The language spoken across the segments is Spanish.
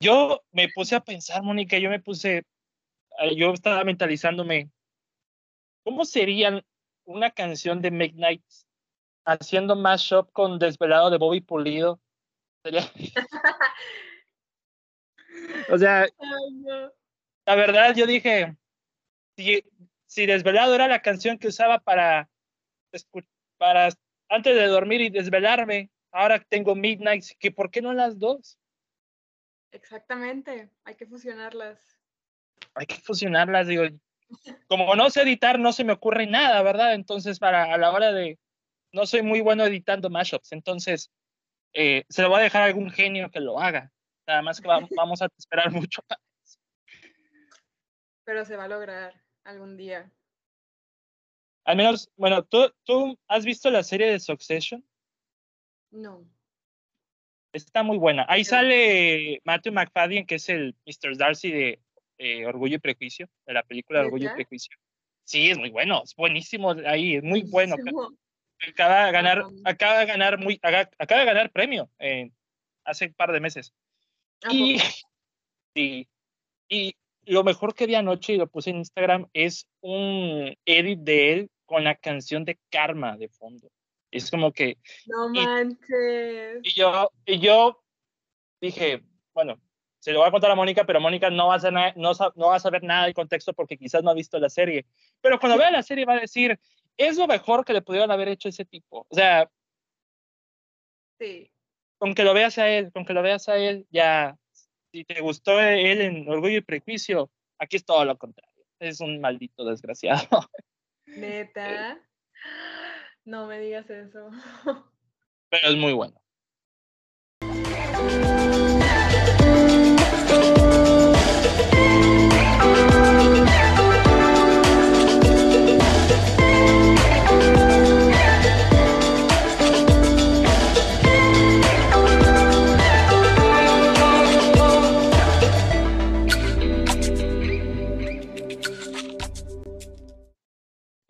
yo me puse a pensar, Mónica, yo me puse, eh, yo estaba mentalizándome, ¿cómo sería una canción de Midnight haciendo mashup con Desvelado de Bobby Pulido? Sería... o sea, la verdad yo dije, si, si Desvelado era la canción que usaba para, para antes de dormir y desvelarme, ahora tengo Midnight, que ¿por qué no las dos? Exactamente, hay que fusionarlas. Hay que fusionarlas, digo. Como no sé editar, no se me ocurre nada, ¿verdad? Entonces, para a la hora de. No soy muy bueno editando mashups, entonces eh, se lo voy a dejar a algún genio que lo haga. Nada más que vamos, a esperar mucho Pero se va a lograr algún día. Al menos, bueno, ¿tú, ¿tú has visto la serie de Succession? No. Está muy buena. Ahí sale Matthew McFadden, que es el Mr. Darcy de eh, Orgullo y Prejuicio, de la película Orgullo y Prejuicio. Sí, es muy bueno, es buenísimo ahí, es muy bueno. Acaba de ganar, acaba de ganar muy, acaba de ganar premio eh, hace un par de meses. Y, sí, y lo mejor que vi anoche y lo puse en Instagram es un edit de él con la canción de Karma de fondo. Es como que... No manches. Y, yo, y yo dije, bueno, se lo voy a contar a Mónica, pero Mónica no va a, saber, no, no va a saber nada del contexto porque quizás no ha visto la serie. Pero cuando vea la serie va a decir, es lo mejor que le pudieron haber hecho ese tipo. O sea, sí. con que lo veas a él, con que lo veas a él, ya, si te gustó él en Orgullo y Prejuicio, aquí es todo lo contrario. Es un maldito desgraciado. Neta. No me digas eso. Pero es muy bueno.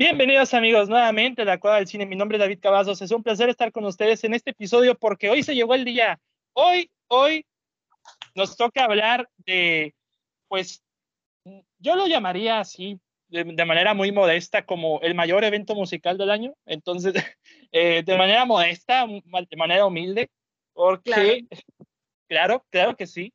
Bienvenidos amigos nuevamente a la Cueva del Cine. Mi nombre es David Cavazos. Es un placer estar con ustedes en este episodio porque hoy se llegó el día. Hoy, hoy nos toca hablar de, pues, yo lo llamaría así de, manera muy modesta como el mayor evento musical del año. Entonces, eh, de manera modesta, de manera humilde, porque, claro, claro que sí,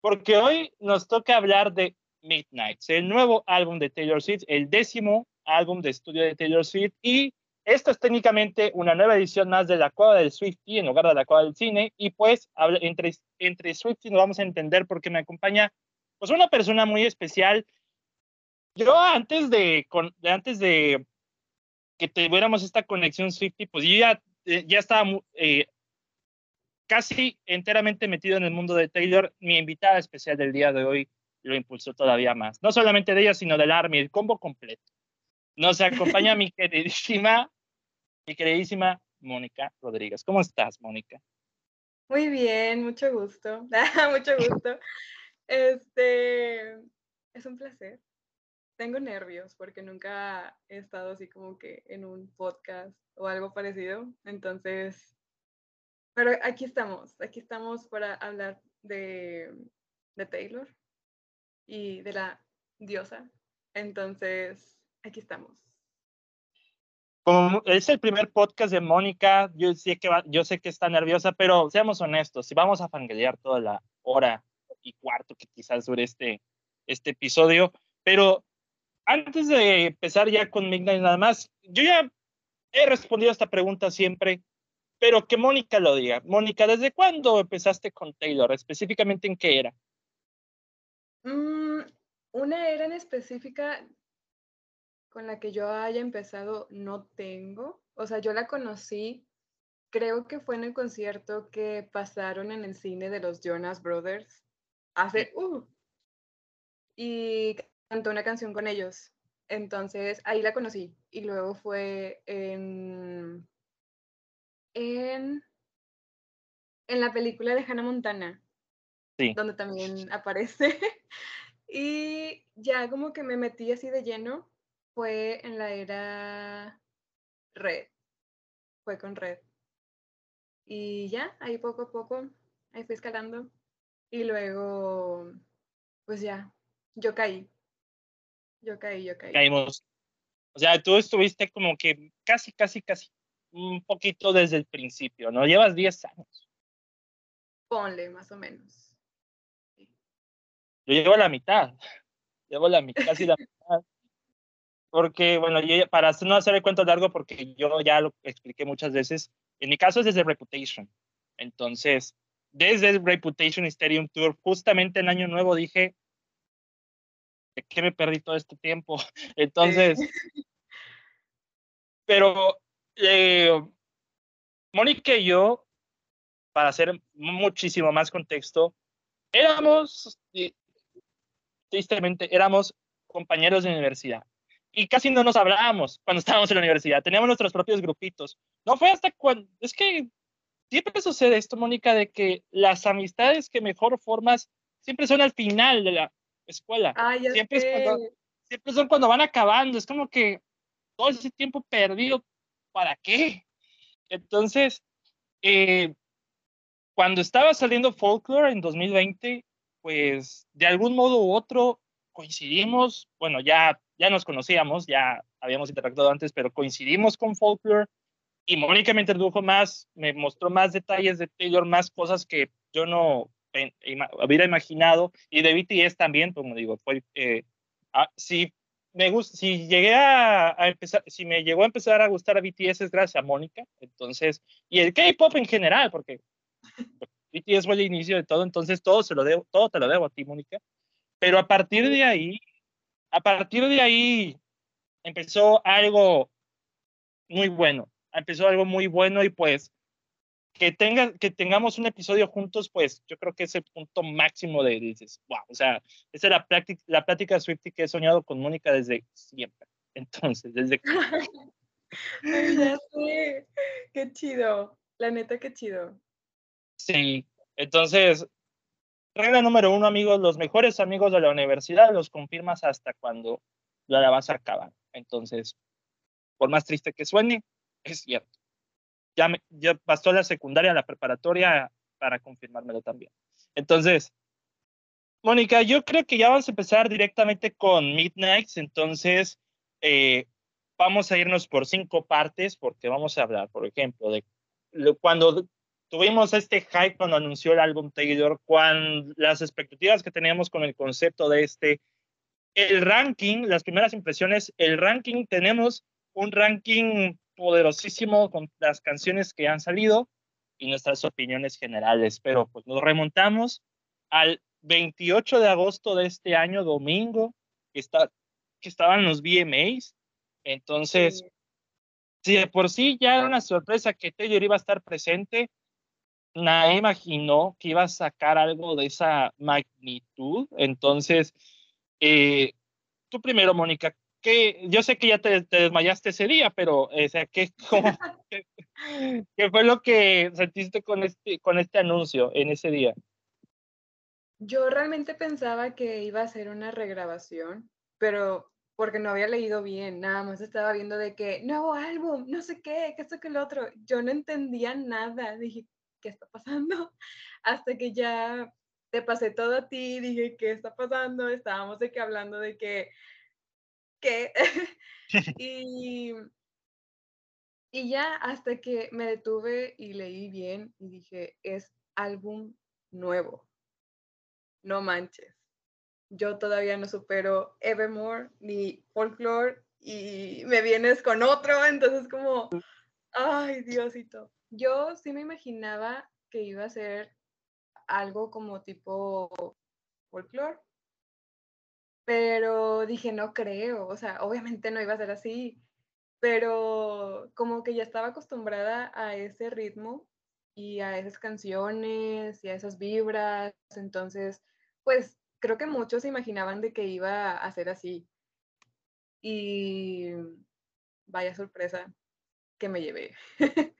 porque hoy nos toca hablar de Midnight, el nuevo álbum de Taylor Swift, el décimo álbum de estudio de Taylor Swift y esto es técnicamente una nueva edición más de la Cueva del Swifty en lugar de la Cueva del Cine y pues entre, entre Swifty nos vamos a entender porque me acompaña pues una persona muy especial. Yo antes de, antes de que tuviéramos esta conexión Swifty, pues yo ya, eh, ya estaba eh, casi enteramente metido en el mundo de Taylor. Mi invitada especial del día de hoy lo impulsó todavía más. No solamente de ella, sino del Army, el combo completo. Nos acompaña mi queridísima, mi queridísima Mónica Rodríguez. ¿Cómo estás, Mónica? Muy bien, mucho gusto. mucho gusto. Este, es un placer. Tengo nervios porque nunca he estado así como que en un podcast o algo parecido. Entonces, pero aquí estamos, aquí estamos para hablar de, de Taylor y de la diosa. Entonces, aquí estamos. Como es el primer podcast de Mónica, yo sé que, yo sé que está nerviosa, pero seamos honestos, si vamos a fangalear toda la hora y cuarto que quizás dure este, este episodio, pero antes de empezar ya con Midnight nada más, yo ya he respondido a esta pregunta siempre, pero que Mónica lo diga. Mónica, ¿desde cuándo empezaste con Taylor? Específicamente en qué era? Mm, una era en específica, con la que yo haya empezado no tengo. O sea, yo la conocí, creo que fue en el concierto que pasaron en el cine de los Jonas Brothers hace... Uh, y cantó una canción con ellos. Entonces ahí la conocí. Y luego fue en, en, en la película de Hannah Montana. Sí. Donde también aparece. y ya como que me metí así de lleno fue en la era red, fue con red. Y ya, ahí poco a poco, ahí fui escalando. Y luego, pues ya, yo caí. Yo caí, yo caí. Caímos. O sea, tú estuviste como que casi, casi, casi un poquito desde el principio, ¿no? Llevas 10 años. Ponle, más o menos. Yo llevo la mitad. Llevo la mitad, casi la mitad. Porque, bueno, yo, para no hacer el cuento largo, porque yo ya lo expliqué muchas veces, en mi caso es desde Reputation. Entonces, desde Reputation Stadium Tour, justamente en Año Nuevo dije, ¿de qué me perdí todo este tiempo? Entonces, pero eh, Mónica y yo, para hacer muchísimo más contexto, éramos, tristemente, éramos compañeros de universidad y casi no nos hablábamos cuando estábamos en la universidad. Teníamos nuestros propios grupitos. No fue hasta cuando, es que siempre sucede esto, Mónica, de que las amistades que mejor formas siempre son al final de la escuela. Ah, siempre, siempre son cuando van acabando. Es como que todo ese tiempo perdido ¿para qué? Entonces, eh, cuando estaba saliendo Folklore en 2020, pues de algún modo u otro coincidimos, bueno, ya, ya nos conocíamos, ya habíamos interactuado antes, pero coincidimos con Folklore y Mónica me introdujo más, me mostró más detalles de Taylor, más cosas que yo no hubiera imaginado y de BTS también, como digo, fue, eh, ah, sí, me gusta, si llegué a, empezar, si me llegó a empezar a gustar a BTS es gracias a Mónica, entonces, y el K-pop en general, porque BTS fue el inicio de todo, entonces todo se lo debo, todo te lo debo a ti, Mónica. Pero a partir de ahí, a partir de ahí empezó algo muy bueno, empezó algo muy bueno y pues que, tenga, que tengamos un episodio juntos, pues yo creo que es el punto máximo de, dices, wow, o sea, esa es la plática, la plática Swifty que he soñado con Mónica desde siempre. Entonces, desde que... ya sé, qué chido, la neta, qué chido. Sí, entonces, regla número uno, amigos, los mejores amigos de la universidad los confirmas hasta cuando la vas a acabar. Entonces, por más triste que suene, es cierto ya, me, ya pasó la secundaria, la preparatoria para confirmármelo también. Entonces, Mónica, yo creo que ya vamos a empezar directamente con Midnights, entonces eh, vamos a irnos por cinco partes porque vamos a hablar, por ejemplo, de cuando tuvimos este hype cuando anunció el álbum Taylor, cuando las expectativas que teníamos con el concepto de este, el ranking, las primeras impresiones, el ranking, tenemos un ranking poderosísimo con las canciones que han salido y nuestras opiniones generales. Pero pues nos remontamos al 28 de agosto de este año, domingo, que, está, que estaban los VMAs. Entonces, si de por sí ya era una sorpresa que Taylor iba a estar presente, nadie imaginó que iba a sacar algo de esa magnitud. Entonces, eh, tú primero, Mónica, yo sé que ya te, desmayaste ese día, pero o sea, ¿qué, qué, fue lo que sentiste con este, con este anuncio en ese día? Yo realmente pensaba que iba a ser una regrabación, pero porque no había leído bien, nada más estaba viendo de que nuevo álbum, no sé qué, que esto que el otro. Yo no entendía nada, dije, ¿qué está pasando? Hasta que ya te pasé todo a ti, dije, ¿qué está pasando? Estábamos de que hablando de que ¿qué? y, y ya hasta que me detuve y leí bien y dije, es álbum nuevo. No manches. Yo todavía no supero Evermore ni Folklore y me vienes con otro, entonces como, ay Diosito. Yo sí me imaginaba que iba a ser algo como tipo Folklore, pero dije, no creo, o sea, obviamente no iba a ser así, pero como que ya estaba acostumbrada a ese ritmo y a esas canciones y a esas vibras, entonces, pues creo que muchos se imaginaban de que iba a ser así. Y vaya sorpresa que me llevé.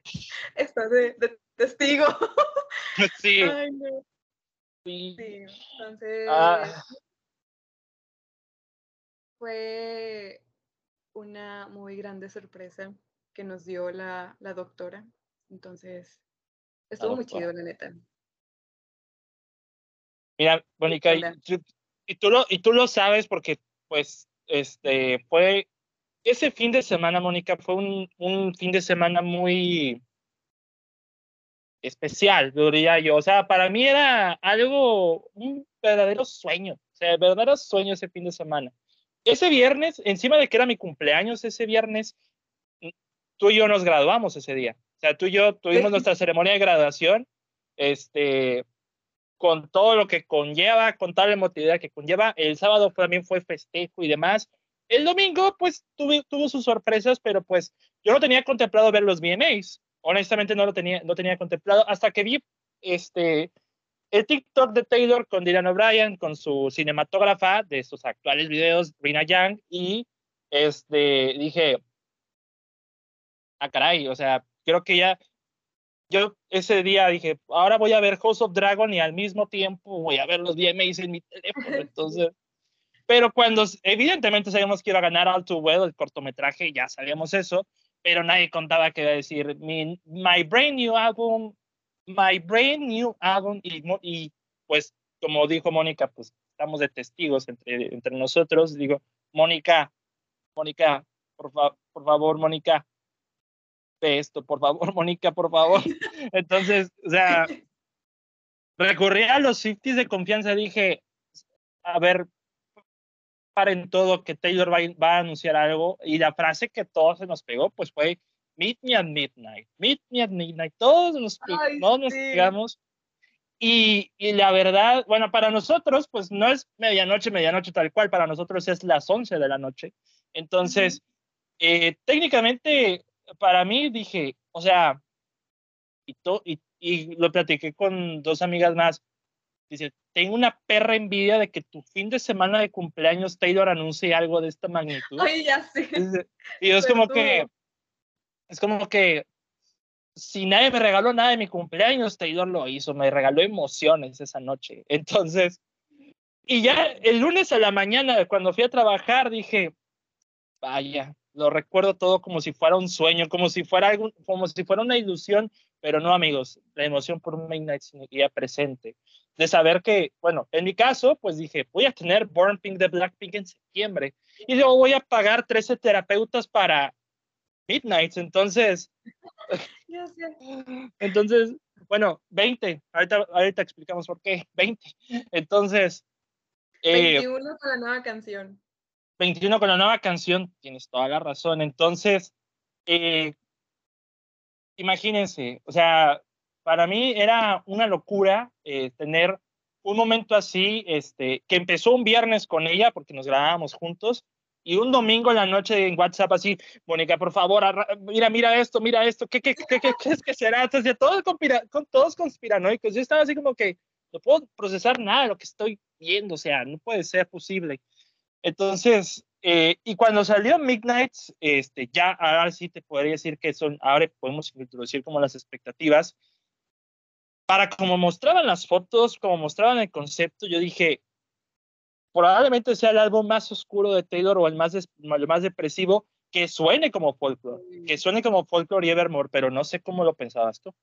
Estás de, testigo. Sí. Sí, entonces... Ah fue una muy grande sorpresa que nos dio la, doctora. Entonces, estuvo muy chido, la neta. Mira, Mónica, y, y, tú lo, y tú lo sabes porque, pues, este, fue, ese fin de semana, Mónica, fue un, un fin de semana muy especial, diría yo. O sea, para mí era algo, un verdadero sueño, o sea, verdadero sueño ese fin de semana. Ese viernes, encima de que era mi cumpleaños, ese viernes, tú y yo nos graduamos ese día. O sea, tú y yo tuvimos nuestra ceremonia de graduación, este, con todo lo que conlleva, con toda la emotividad que conlleva. El sábado también fue festejo y demás. El domingo, pues, tuve, tuvo sus sorpresas, pero pues yo no tenía contemplado ver los VMAs. Honestamente, no lo tenía, no tenía contemplado hasta que vi este, el TikTok de Taylor con Dylan O'Brien, con su cinematógrafa de sus actuales videos, Rina Young, y este, dije, ah, caray, o sea, creo que ya, yo ese día dije, ahora voy a ver House of Dragon y al mismo tiempo voy a ver los VMAs en mi teléfono, entonces, pero cuando, evidentemente sabíamos que iba a ganar All Too Well, el cortometraje, ya sabíamos eso, pero nadie contaba que iba a decir, My Brain New Album, My Brain New Album, y, y pues, como dijo Mónica, pues estamos de testigos entre, entre nosotros, digo, Mónica, Mónica, por, por favor, Mónica, esto, por favor, Mónica, por favor. Entonces, o sea, recurrí a los 50 de confianza, dije, a ver, paren todo, que Taylor va, va, a anunciar algo, y la frase que todos se nos pegó, pues fue, meet me at midnight, meet me at midnight, todos nos, todos nos pegamos. Y, y, la verdad, bueno, para nosotros, pues no es medianoche, medianoche tal cual, para nosotros es las 11 de la noche. Entonces, eh, técnicamente para mí dije, o sea, y, y, y lo platiqué con dos amigas más, dice, tengo una perra envidia de que tu fin de semana de cumpleaños Taylor anuncie algo de esta magnitud. Ay, ya sé. Y es como que, es como que, si nadie me regaló nada de mi cumpleaños, Taylor lo hizo, me regaló emociones esa noche. Entonces, y ya el lunes a la mañana, cuando fui a trabajar, dije, vaya, lo recuerdo todo como si fuera un sueño, como si fuera algo, como si fuera una ilusión, pero no amigos, la emoción por Midnight seguía presente. De saber que, bueno, en mi caso, pues dije, voy a tener Born Pink de Blackpink en septiembre y luego voy a pagar 13 terapeutas para Midnight, entonces, entonces, bueno, 20, ahorita, ahorita explicamos por qué, 20, entonces... 21 eh, con la nueva canción. 21 con la nueva canción, tienes toda la razón. Entonces, eh, imagínense, o sea, para mí era una locura eh, tener un momento así, este, que empezó un viernes con ella, porque nos grabábamos juntos, y un domingo en la noche en WhatsApp así, Mónica, por favor, mira, mira esto, mira esto, ¿qué, qué, qué, qué, es que será? Entonces, todos, con, todos conspiranoicos, yo estaba así como que no puedo procesar nada de lo que estoy viendo, o sea, no puede ser posible. Entonces, eh, y cuando salió Midnight, este, ya ahora sí te podría decir que son, ahora podemos introducir como las expectativas. Para como mostraban las fotos, como mostraban el concepto, yo dije, probablemente sea el álbum más oscuro de Taylor o el más, el más depresivo que suene como folklore, que suene como folklore y Evermore, pero no sé cómo lo pensabas tú.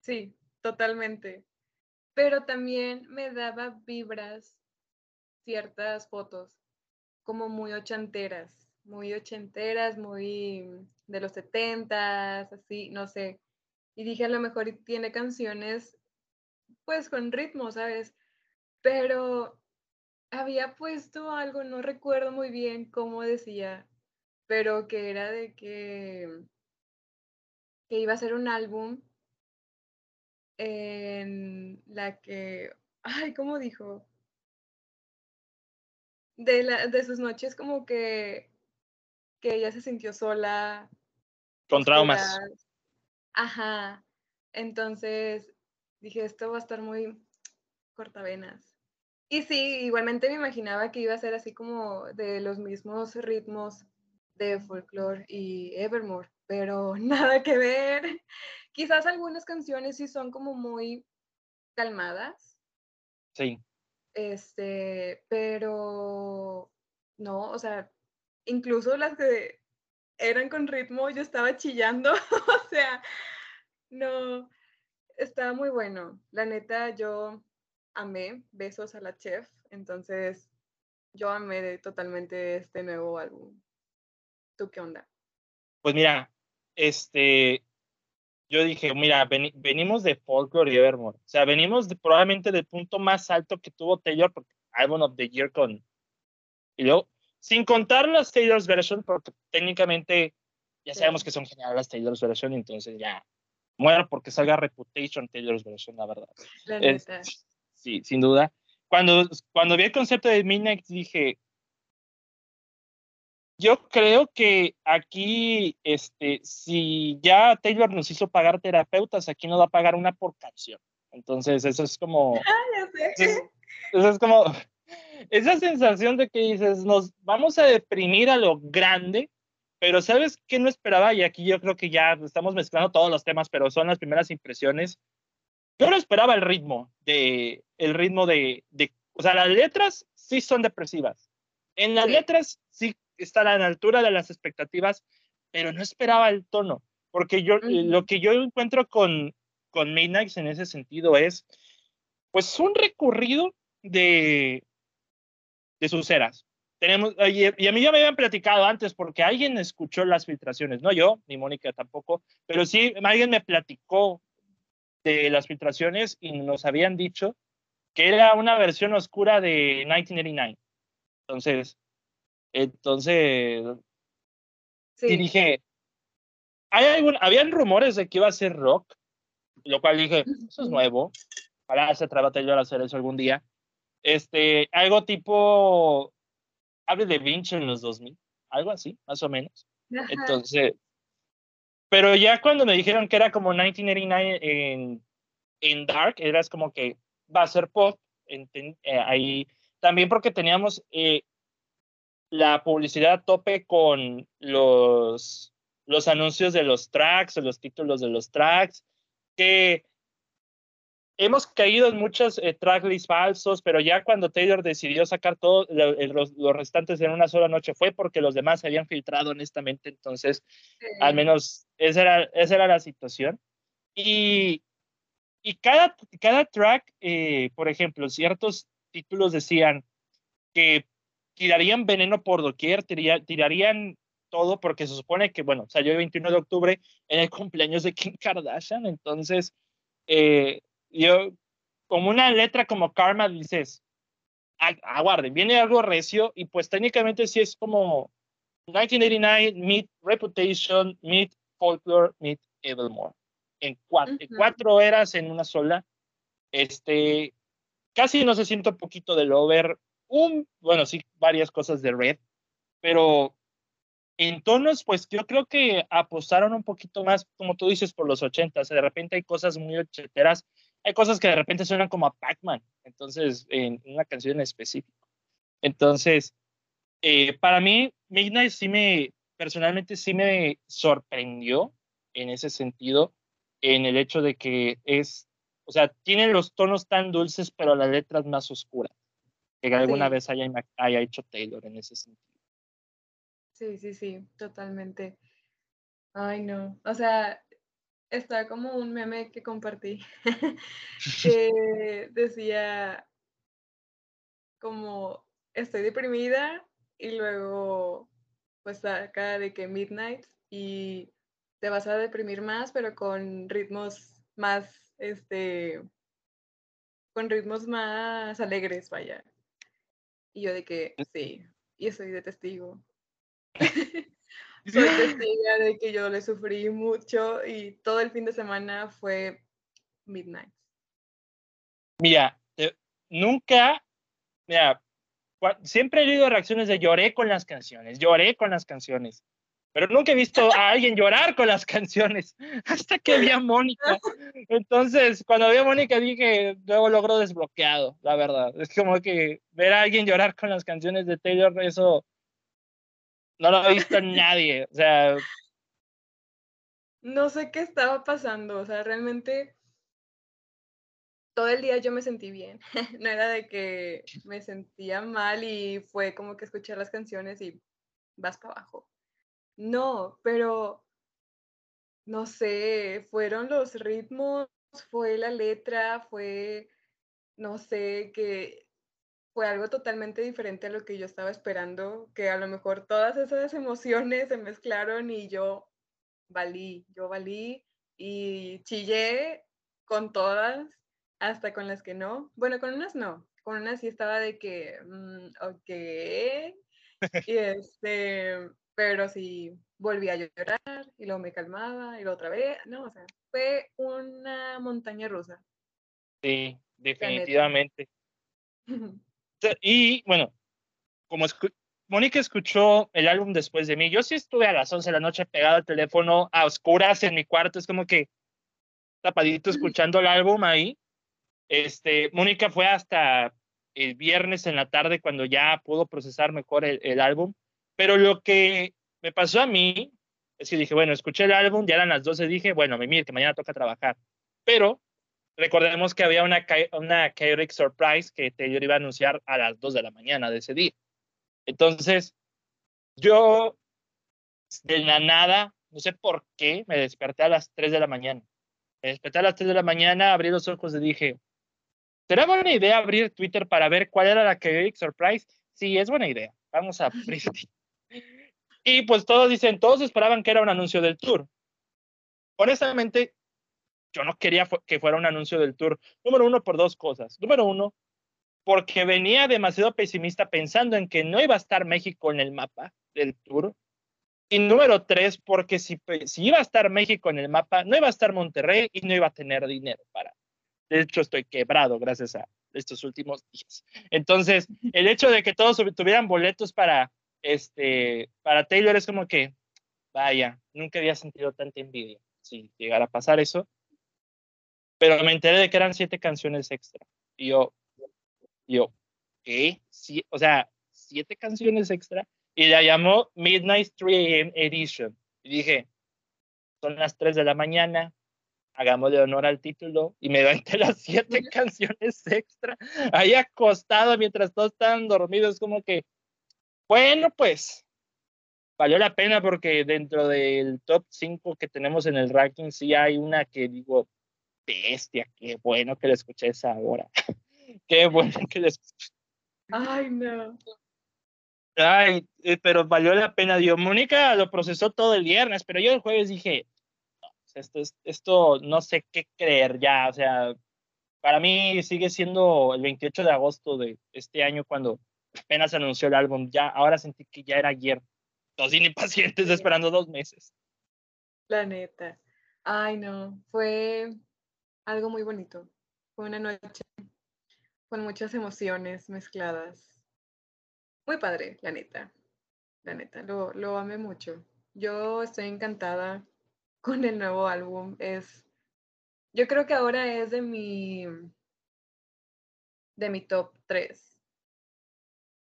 Sí, totalmente. Pero también me daba vibras ciertas fotos como muy ochenteras, muy ochenteras, muy de los setentas, así, no sé. Y dije, a lo mejor tiene canciones, pues con ritmo, ¿sabes? Pero había puesto algo, no recuerdo muy bien cómo decía, pero que era de que, que iba a ser un álbum en la que, ay, ¿cómo dijo? de, la, de sus noches como que, que ella se sintió sola. Con traumas. Ajá. Entonces dije, esto va a estar muy cortavenas. Y sí, igualmente me imaginaba que iba a ser así como de los mismos ritmos de folklore y Evermore, pero nada que ver. Quizás algunas canciones sí son como muy calmadas. Sí. Este, pero no, o sea, incluso las que eran con ritmo, yo estaba chillando, o sea, no, estaba muy bueno. La neta, yo amé Besos a la Chef, entonces yo amé totalmente este nuevo álbum. ¿Tú qué onda? Pues mira, este, yo dije, mira, venimos de Folklore y Evermore. O sea, venimos probablemente del punto más alto que tuvo Taylor, porque Album of the Year con... Y luego, sin contar las Taylor's Version, porque técnicamente ya sabemos que son geniales las Taylor's Version, entonces ya muero porque salga Reputation Taylor's Version, la verdad. La sí, sin duda. Cuando, cuando vi el concepto de Midnight dije, yo creo que aquí, este, si ya Taylor nos hizo pagar terapeutas, aquí nos va a pagar una por canción. Entonces, eso es como. Ah, eso, es como. Esa sensación de que dices, nos vamos a deprimir a lo grande, pero ¿sabes qué no esperaba? Y aquí yo creo que ya estamos mezclando todos los temas, pero son las primeras impresiones. Yo no esperaba el ritmo de, el ritmo de, de o sea, las letras sí son depresivas. En las letras sí están a la altura de las expectativas, pero no esperaba el tono, porque yo, eh, lo que yo encuentro con, con Midnight en ese sentido es, pues, un recorrido de, de sus eras. Tenemos, y, a mí ya me habían platicado antes porque alguien escuchó las filtraciones, no yo, ni Mónica tampoco, pero sí alguien me platicó de las filtraciones y nos habían dicho que era una versión oscura de 1989. Entonces, entonces, y dije, ¿hay algún, habían rumores de que iba a ser rock, lo cual dije, eso es nuevo, para se trata yo a hacer eso algún día. Este, algo tipo, hable de Vinci en los 2000, algo así, más o menos. Entonces, pero ya cuando me dijeron que era como 1989 en, en Dark, era como que va a ser pop, eh, ahí también porque teníamos eh, la publicidad a tope con los, los anuncios de los tracks o los títulos de los tracks, que hemos caído en muchos eh, tracklists falsos, pero ya cuando Taylor decidió sacar todos los, restantes en una sola noche fue porque los demás se habían filtrado honestamente, entonces al menos esa era, esa era la situación. Y, y cada, cada track, eh, por ejemplo, ciertos títulos decían que tirarían veneno por doquier, tirarían todo, porque se supone que, bueno, salió el 21 de octubre en el cumpleaños de Kim Kardashian, entonces, eh, yo, como una letra como Karma, dices, aguarden, viene algo recio, y pues técnicamente sí es como 1989, Meet Reputation, Meet Folklore, Meet Evermore. En cuatro, en cuatro eras en una sola. Este, casi no se siente un poquito del over, un, bueno, sí, varias cosas de Red, pero en tonos, pues yo creo que apostaron un poquito más, como tú dices, por los 80. de repente hay cosas muy ochenteras, hay cosas que de repente suenan como a Pac-Man, entonces, en una canción en específico. Entonces, eh, para mí, Midnight sí me, personalmente sí me sorprendió en ese sentido, en el hecho de que es, o sea, tiene los tonos tan dulces, pero las letras más oscuras que alguna vez haya, haya hecho Taylor en ese sentido. Sí, sí, sí, totalmente. Ay, no. O sea, está como un meme que compartí que decía como estoy deprimida y luego pues saca de que midnight y te vas a deprimir más pero con ritmos más este con ritmos más alegres vaya y yo de que, sí, y soy de testigo. soy testigo de que yo le sufrí mucho y todo el fin de semana fue Midnight. Mira, nunca, mira, siempre he leído reacciones de lloré con las canciones, lloré con las canciones pero nunca he visto a alguien llorar con las canciones hasta que vi a Mónica. Entonces, cuando vi a Mónica dije, luego logró desbloqueado, la verdad. Es como que ver a alguien llorar con las canciones de Taylor, eso no lo ha visto nadie. O sea... No sé qué estaba pasando, o sea, realmente todo el día yo me sentí bien. no era de que me sentía mal y fue como que escuché las canciones y vas para abajo. No, pero no sé, fueron los ritmos, fue la letra, fue no sé, que fue algo totalmente diferente a lo que yo estaba esperando, que a lo mejor todas esas emociones se mezclaron y yo valí, yo valí y chillé con todas, hasta con las que no. Bueno, con unas no, con unas sí estaba de que, mm, ok. Y este, pero sí volví a llorar y luego me calmaba y luego otra vez, no, o sea, fue una montaña rusa. Sí, definitivamente. y bueno, como Mónica escuchó el álbum después de mí, yo sí estuve a las 11 de la noche pegado al teléfono a oscuras en mi cuarto, es como que tapadito escuchando el álbum ahí. Este, Mónica fue hasta el viernes en la tarde cuando ya pudo procesar mejor el, el álbum, pero lo que me pasó a mí es que dije, bueno, escuché el álbum, ya eran las 12, dije, bueno, me mire que mañana toca trabajar. Pero recordemos que había una, una Chaotic Surprise que Taylor iba a anunciar a las 2 de la mañana de ese día. Entonces, yo de la nada, no sé por qué, me desperté a las 3 de la mañana. Me desperté a las 3 de la mañana, abrí los ojos y dije, ¿será buena idea abrir Twitter para ver cuál era la Chaotic Surprise? Sí, es buena idea. Vamos a abrir. y pues todos dicen, todos esperaban que era un anuncio del tour. Honestamente, yo no quería que fuera un anuncio del tour. Número uno, por dos cosas. Número uno, porque venía demasiado pesimista pensando en que no iba a estar México en el mapa del tour. Y número tres, porque si, si iba a estar México en el mapa, no iba a estar Monterrey y no iba a tener dinero para. De hecho, estoy quebrado gracias a estos últimos días. Entonces, el hecho de que todos tuvieran boletos para, este, para Taylor es como que, vaya, nunca había sentido tanta envidia si llegara a pasar eso pero me enteré de que eran siete canciones extra. Y yo, yo, ¿qué? Sí, o sea, siete canciones extra. Y la llamó Midnight 3 AM Edition. Y dije, son las 3 de la mañana, hagámosle honor al título. Y me entre las siete canciones extra, ahí acostado mientras todos estaban dormidos, como que, bueno, pues, valió la pena porque dentro del top 5 que tenemos en el ranking, sí hay una que digo, bestia, qué bueno que le escuché esa hora. qué bueno que le escuché. Ay, no. Ay, eh, pero valió la pena, Dios. Mónica lo procesó todo el viernes, pero yo el jueves dije, esto, esto no sé qué creer ya, o sea, para mí sigue siendo el 28 de agosto de este año cuando apenas anunció el álbum, ya, ahora sentí que ya era ayer, dos impacientes esperando dos meses. La neta. Ay, no, fue, algo muy bonito. Fue una noche con muchas emociones mezcladas. Muy padre, la neta. La neta, lo, lo amé mucho. Yo estoy encantada con el nuevo álbum. Es, yo creo que ahora es de mi, de mi top 3.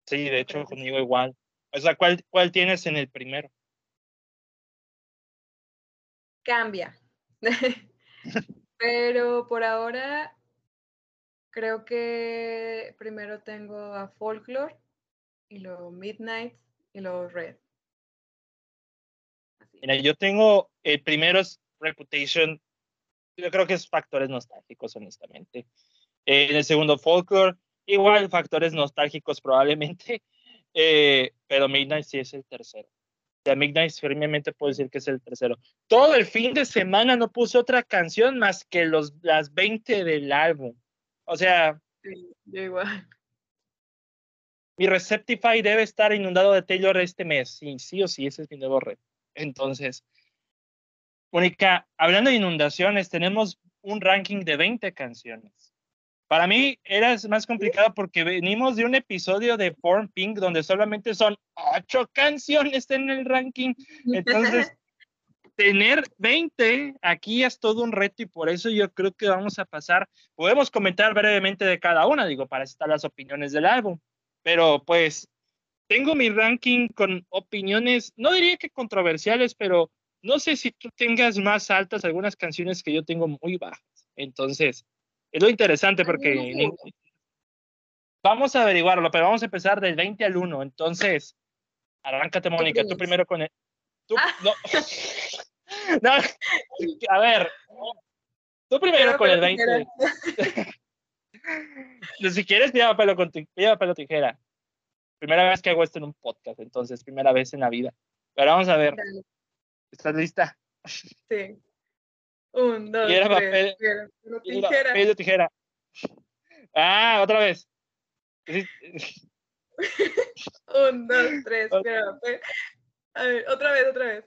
Sí, de hecho, conmigo igual. O sea, ¿cuál, ¿cuál tienes en el primero? Cambia. Pero por ahora creo que primero tengo a Folklore y luego Midnight y luego Red. Yo tengo, el primero es Reputation, yo creo que es factores nostálgicos, honestamente. en el segundo, Folklore, igual factores nostálgicos probablemente, eh, pero Midnight sí es el tercero de Midnight firmemente puedo decir que es el tercero. Todo el fin de semana no puse otra canción más que los, las 20 del álbum. O sea... igual. Mi Receptify debe estar inundado de Taylor este mes. Sí, sí o sí, ese es mi nuevo red. Entonces, Mónica, hablando de inundaciones, tenemos un ranking de 20 canciones. Para mí era más complicado porque venimos de un episodio de Form Pink donde solamente son ocho canciones en el ranking. Entonces, tener 20 aquí es todo un reto y por eso yo creo que vamos a pasar. Podemos comentar brevemente de cada una, digo, para estar las opiniones del álbum. Pero pues tengo mi ranking con opiniones, no diría que controversiales, pero no sé si tú tengas más altas algunas canciones que yo tengo muy bajas. Entonces, es lo interesante porque vamos a averiguarlo, pero vamos a empezar del 20 al 1. Entonces, arráncate, Mónica, tú primero con el. Tú, ah. no. a ver, tú primero con el 20. si quieres, lleva pelo, con lleva pelo tijera. Primera vez que hago esto en un podcast, entonces, primera vez en la vida. Pero vamos a ver. ¿Estás lista? Sí. Un, dos, tres. Papel, tijera. Papel tijera. Ah, otra vez. Un, dos, tres. A ver, otra vez, otra vez.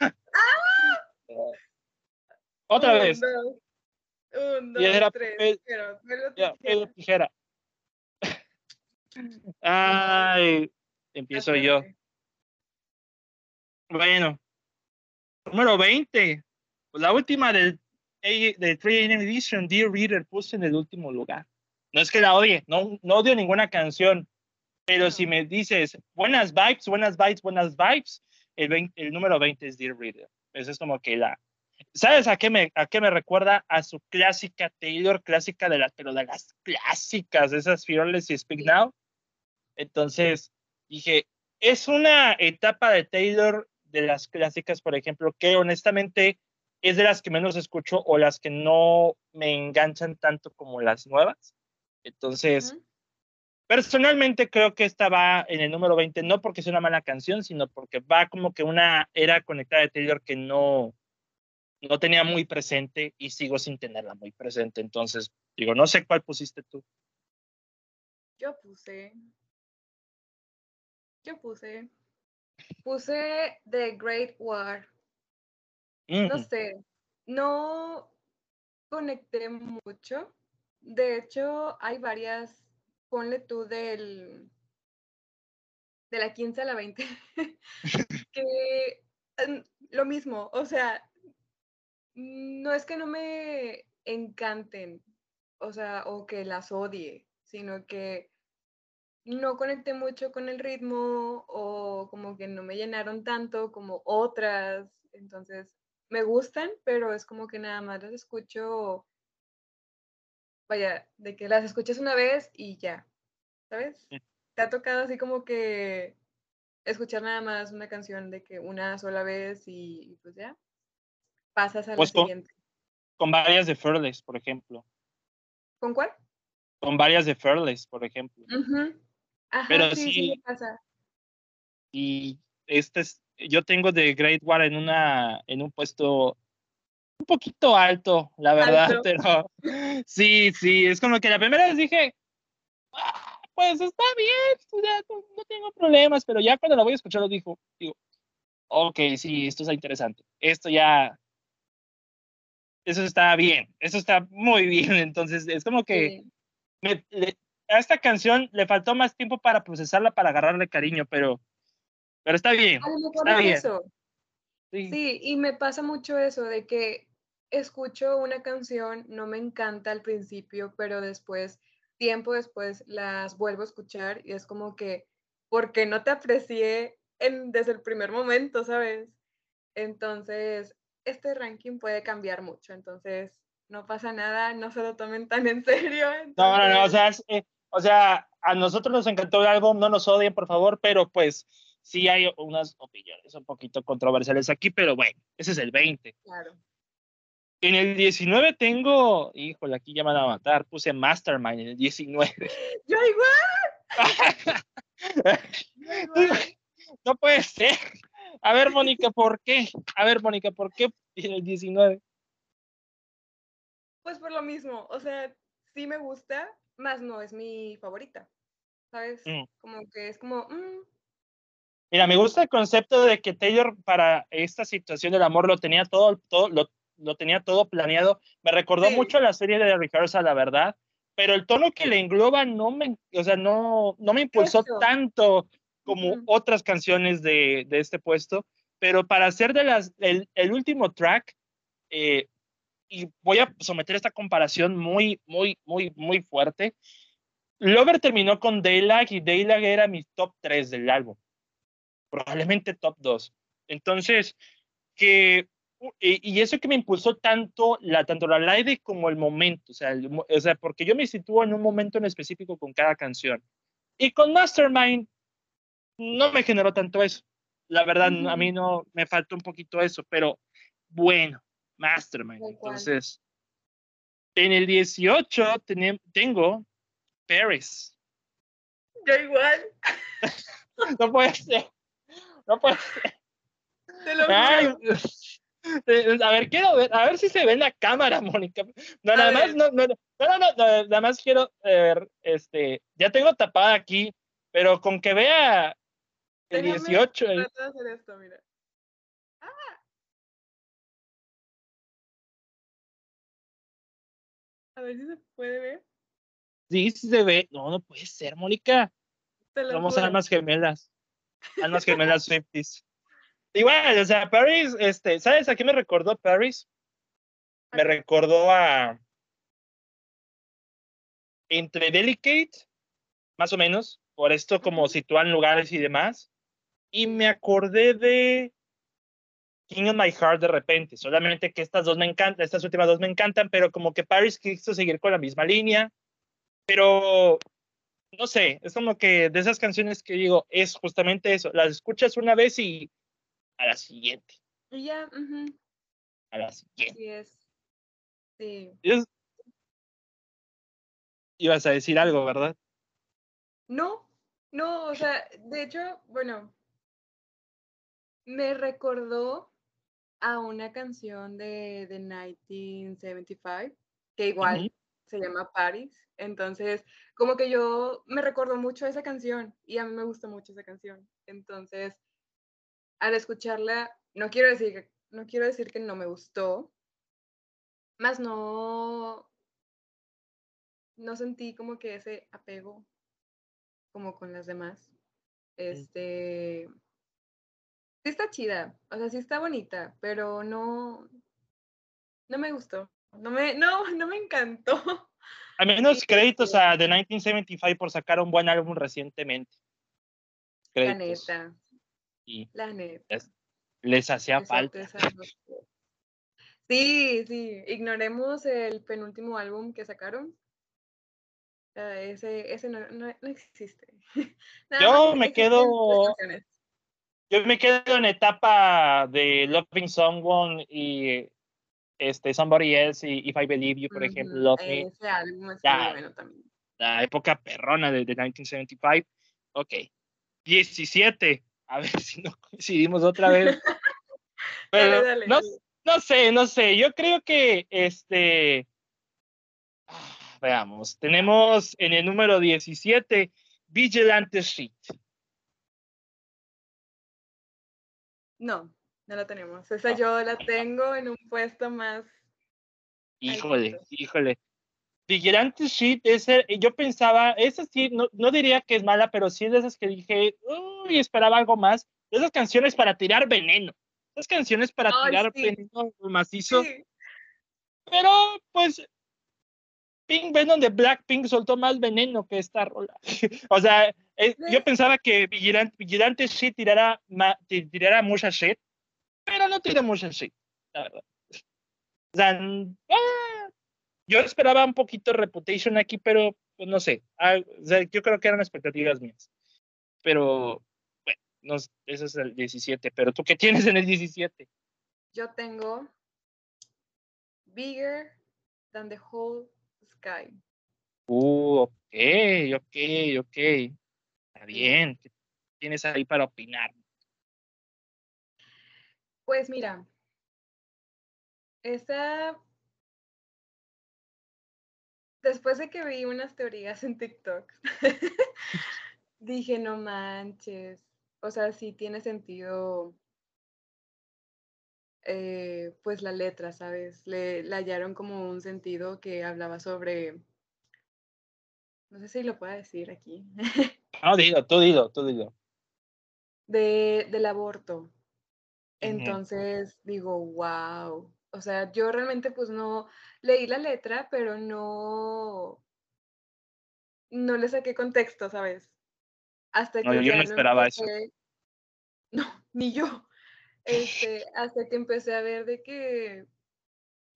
¡Ah! Otra vez. Un, dos, tres. Papel, tijera. Ay, empiezo yo. Bueno, número 20. La última del, de 3 AM Edition, Dear Reader, puse en el último lugar. No es que la odie, no, no odio ninguna canción, pero si me dices buenas vibes, buenas vibes, buenas vibes, el, el número 20 es Dear Reader. Eso es como que la, ¿Sabes a qué, me, a qué me recuerda? A su clásica Taylor, clásica de las, pero de las clásicas, esas Fearless y Speak Now. Entonces dije, es una etapa de Taylor de las clásicas, por ejemplo, que honestamente es de las que menos escucho o las que no me enganchan tanto como las nuevas. Entonces, personalmente creo que esta va en el número 20, no porque sea una mala canción, sino porque va como que una era conectada de Taylor que no, no tenía muy presente y sigo sin tenerla muy presente. Entonces, digo, no sé cuál pusiste tú. Yo puse yo puse, puse The Great War. No sé, no conecté mucho. De hecho, hay varias, ponle tú del, de la 15 a la 20, que lo mismo, o sea, no es que no me encanten, o sea, o que las odie, sino que no conecté mucho con el ritmo o como que no me llenaron tanto como otras. Entonces, me gustan, pero es como que nada más las escucho, vaya, de que las escuchas una vez y ya, ¿sabes? ¿Te ha tocado así como que escuchar nada más una canción de que una sola vez y, pues ya, pasas a la pues siguiente? Con varias de Fearless, por ejemplo. ¿Con cuál? Con varias de Fearless, por ejemplo pero sí, sí, pasa. Y este es, yo tengo de Great War en una, en un puesto un poquito alto, la verdad, pero sí, sí, es como que la primera vez dije, ah, pues está bien, no, tengo problemas, pero ya cuando la voy a escuchar lo dijo, digo, ok, sí, esto está interesante, esto ya, eso está bien, eso está muy bien, entonces es como que me, a esta canción le faltó más tiempo para procesarla, para agarrarle cariño, pero, pero está bien. está bien. Eso. Sí. sí, y me pasa mucho eso de que escucho una canción, no me encanta al principio, pero después, tiempo después, las vuelvo a escuchar y es como que, porque no te aprecié en, desde el primer momento, ¿sabes? Entonces, este ranking puede cambiar mucho, entonces no pasa nada, no se lo tomen tan en serio. No, no, no, o sea, eh, o sea, a nosotros nos encantó el álbum, no nos odien, por favor, pero pues sí hay unas opiniones un poquito controversiales aquí, pero bueno, ese es el 20. Claro. En el 19 tengo, híjole, aquí ya me van a matar, puse Mastermind en el 19. Yo igual. no puede ser. A ver, Mónica, ¿por qué? A ver, Mónica, ¿por qué en el 19? Pues por lo mismo, o sea, sí me gusta, más no es mi favorita, ¿sabes? Mm. Como que es como... Mm. Mira, me gusta el concepto de que Taylor para esta situación del amor lo tenía todo, todo lo, lo tenía todo planeado. Me recordó mucho la serie de Rehearsal, la verdad, pero el tono que le engloba no me, o sea, no, no me impulsó tanto como otras canciones de, de, este puesto, pero para hacer de las, el, el último track, eh, y voy a someter esta comparación muy, muy, muy, muy fuerte. Lover terminó con Daylag y Daylag era mi top 3 del álbum. Probablemente top 2. Entonces, que, y, eso que me impulsó tanto la, tanto la live como el momento, o sea, o sea, porque yo me sitúo en un momento en específico con cada canción. Y con Mastermind no me generó tanto eso. La verdad, a mí no me faltó un poquito eso, pero bueno, Mastermind. Entonces, En el 18 tengo Paris. Yo igual. no puede ser. No puede ser. Te lo a ver, quiero ver, a ver si se ve en la cámara, Mónica. No, nada más, no, no, no, no, no, nada más quiero ver, este, ya tengo tapada aquí, pero con que vea el 18. El... hacer esto, mira. Ah. A ver si se puede ver. Sí, sí se ve. No, no puede ser, Mónica. Somos almas gemelas. Almas gemelas 50 Igual, o sea, Paris, este, ¿sabes a qué me recordó Paris? Me recordó a entre Delicate, más o menos, por esto como sitúan lugares y demás. Y me acordé de King of My Heart de repente, solamente que estas dos me encantan, estas últimas dos me encantan, pero como que Paris quiso seguir con la misma línea. Pero no sé, es como que de esas canciones que digo, es justamente eso, las escuchas una vez y a la siguiente. Ya, A la siguiente. Sí es. Sí. Ibas a decir algo, ¿verdad? No, no, o sea, de hecho, bueno, me recordó a una canción de, de 1975, que igual se llama Paris. Entonces, como que yo me recuerdo mucho esa canción y a mí me gusta mucho esa canción. Entonces, al escucharla, no quiero decir, no quiero decir que no me gustó, más no, no sentí como que ese apego como con las demás. Este, sí está chida, o sea, sí está bonita, pero no, no me gustó, no me, no, no me encantó. Al menos créditos a The 1975 por sacar un buen álbum recientemente. La neta. La neta. Les, hacía falta. Sí, sí. Ignoremos el penúltimo álbum que sacaron. ese ese no, no, existe. yo me quedo. Yo me quedo en etapa de Loving Someone y este Somebody Else y If I Believe You, por ejemplo. Love ese álbum es muy bueno también. La época perrona de, de 1975. Ok. 17 a ver si no coincidimos otra vez. Pero no, no, sé, no sé. Yo creo que este. Ah, veamos, tenemos en el número 17 Vigilante Street. No, no la tenemos. Esa yo la tengo en un puesto más. Híjole, híjole. Vigilante Street, ese, yo pensaba, esa sí, no, no, diría que es mala, pero sí es de esas que dije, uy, esperaba algo más. De esas canciones para tirar veneno. Esas canciones para tirar veneno macizo. Pero, pues, Pink Venom de Blackpink soltó más veneno que esta rola. o sea, eh, yo pensaba que Vigilante, Vigilante Street tirara, tirara mucha shit, pero no tira mucha shit, la verdad. O sea, ah, yo esperaba un poquito Reputation aquí, pero pues, no sé. Ah, yo creo que eran expectativas mías. Pero, bueno, no, eso es el 17. Pero tú, ¿qué tienes en el 17? Yo tengo Bigger Than the Whole Sky. Uh, ok, ok, ok. Está bien. ¿Qué tienes ahí para opinar? Pues mira, esta después de que vi unas teorías en TikTok, dije, no manches, o sea, sí tiene sentido, eh, pues la letra, ¿sabes? Le, hallaron como un sentido que hablaba sobre, no sé si lo puedo decir aquí. No, dilo, tú dilo, tú dilo. De, del aborto. Entonces digo, wow, o sea, yo realmente pues no leí la letra, pero no, no le saqué contexto, ¿sabes? Hasta que no, yo no esperaba eso. No, ni yo. Este, hasta que empecé a ver de qué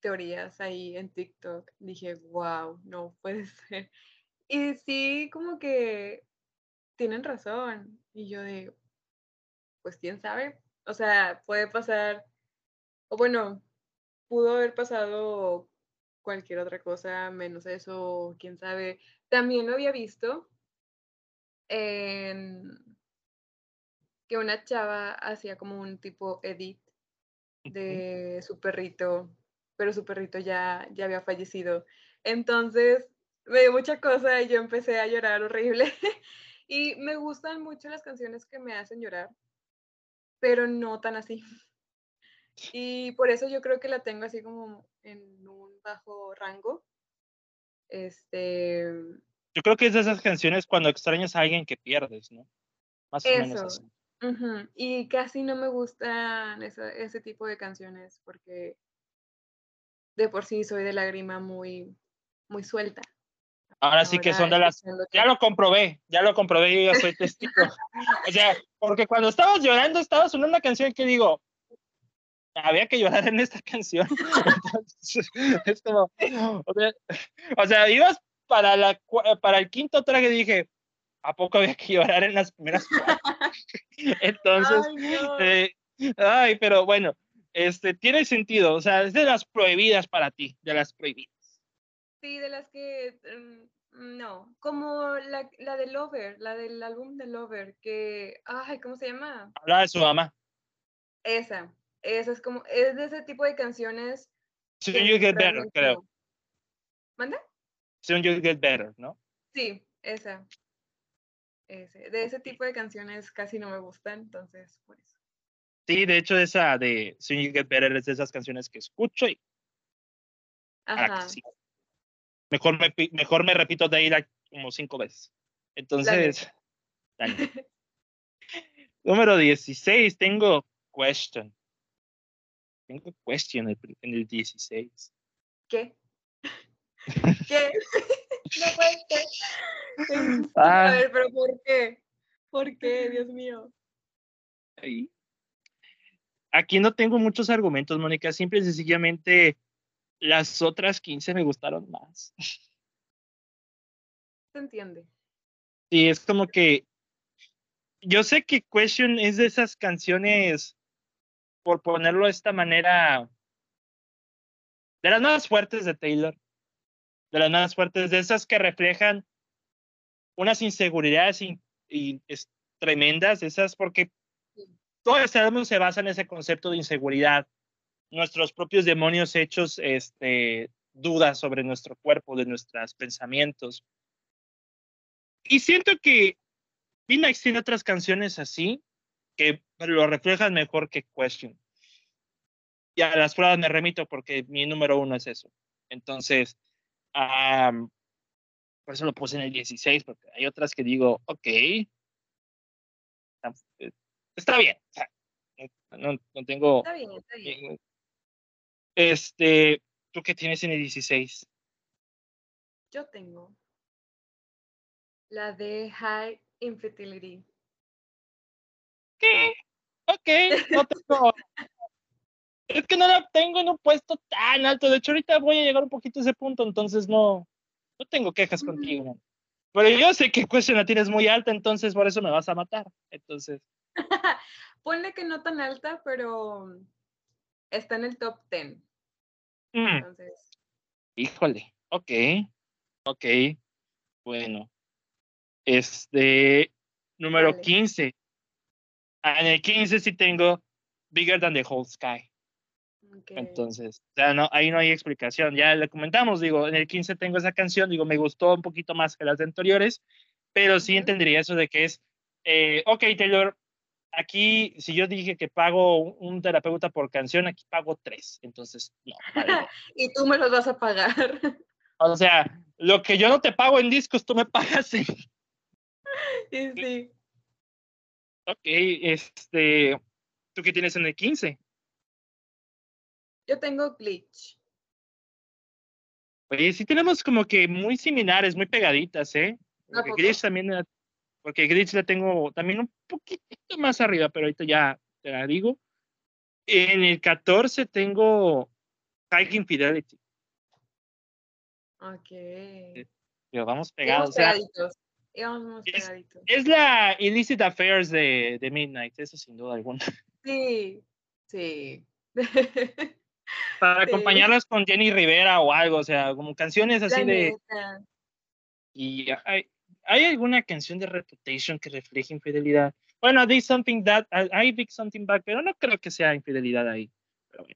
teorías ahí en TikTok, dije, wow, no puede ser. Y sí, como que tienen razón. Y yo de, pues quién sabe. O sea, puede pasar, o bueno, pudo haber pasado cualquier otra cosa menos eso, quién sabe. También lo había visto en que una chava hacía como un tipo edit de su perrito, pero su perrito ya, ya había fallecido. Entonces me dio mucha cosa y yo empecé a llorar horrible. y me gustan mucho las canciones que me hacen llorar, pero no tan así. Y por eso yo creo que la tengo así como en un bajo rango. Este. Yo creo que es de esas canciones cuando extrañas a alguien que pierdes, ¿no? Más o menos así. Y casi no me gustan ese tipo de canciones porque de por sí soy de lágrima muy, muy suelta. Ahora sí que son de las... Ya lo comprobé, ya lo comprobé, yo ya soy testigo. o sea, porque cuando estabas llorando, estabas sonando una canción que digo, había que llorar en esta canción. es como, o sea, ibas para, la, para el quinto track y dije, ¿a poco había que llorar en las primeras Entonces, ay, eh, ay, pero bueno, este, tiene sentido, o sea, es de las prohibidas para ti, de las prohibidas. Sí, de las que, mm, no, como la, la de Lover, la del álbum de Lover, que, ay, ¿cómo se llama? Habla de su mamá. Esa, esa es como, es de ese tipo de canciones. Soon You Get Better, creo. ¿Manda? Soon You Get Better, ¿no? Sí, esa. Ese, de ese tipo de canciones casi no me gustan, entonces, por eso. Sí, de hecho, esa de Soon You Get Better es de esas canciones que escucho y. Ajá. Mejor, me, mejor me repito de ahí como cinco veces. Entonces. Número 16, tengo question. Tengo question en el, 16. ¿Qué? ¿Qué? no puede ser. Ah. A ver, pero ¿por qué? ¿Por qué, Dios mío? Aquí no tengo muchos argumentos, Mónica. Simple y sencillamente las otras 15 me gustaron más. Se entiende. Sí, es como que yo sé que Question es de esas canciones, por ponerlo de esta manera, de las más fuertes de Taylor, de las más fuertes, de esas que reflejan unas inseguridades y, es, tremendas, esas porque todo este álbum se basa en ese concepto de inseguridad. Nuestros propios demonios hechos este, dudas sobre nuestro cuerpo, de nuestros pensamientos. Y siento que Phoenix tiene otras canciones así que lo reflejan mejor que Question. Y a las pruebas me remito porque mi número uno es eso. Entonces, por eso lo puse en el 16, porque hay otras que digo, ok, está bien. No, no tengo. Está bien, está bien. Este, ¿tú qué tienes en el 16? Yo tengo la de High Infertility. ¿Qué? Ok, no tengo. es que no la tengo en un puesto tan alto. De hecho, ahorita voy a llegar un poquito a ese punto, entonces no, no tengo quejas contigo. Pero yo sé que Question la tienes muy alta, entonces por eso me vas a matar. Entonces. Ponle que no tan alta, pero está en el top 10. Mm. Entonces. Híjole, ok. Ok. Bueno. Este. Número 15. Ah, en el 15 sí tengo Bigger Than the Whole Sky. Entonces, ya no, ahí no hay explicación. Ya le comentamos, digo, en el 15 tengo esa canción, digo, me gustó un poquito más que las anteriores, pero sí entendería eso de que es, eh, ok, Taylor, aquí, si yo dije que pago un, terapeuta por canción, aquí pago tres. Entonces, no. y tú me los vas a pagar. O sea, lo que yo no te pago en discos, tú me pagas Sí, sí. Ok, este, ¿tú qué tienes en el 15? Yo tengo glitch. Oye, sí tenemos como que muy similares, muy pegaditas, ¿eh? Porque glitch también, porque glitch la tengo también un poquitito más arriba, pero ahorita ya te la digo. En el 14 tengo High Infidelity. Ok. Pero vamos pegados. pegaditos. pegaditos. es, la Illicit Affairs de, de Midnight, eso sin duda alguna. Sí, sí. Para acompañarlas con Jenny Rivera o algo, o sea, como canciones así de... Y hay, hay alguna canción de Reputation que refleje infidelidad. Bueno, I something that, I, big something back, pero no creo que sea infidelidad ahí.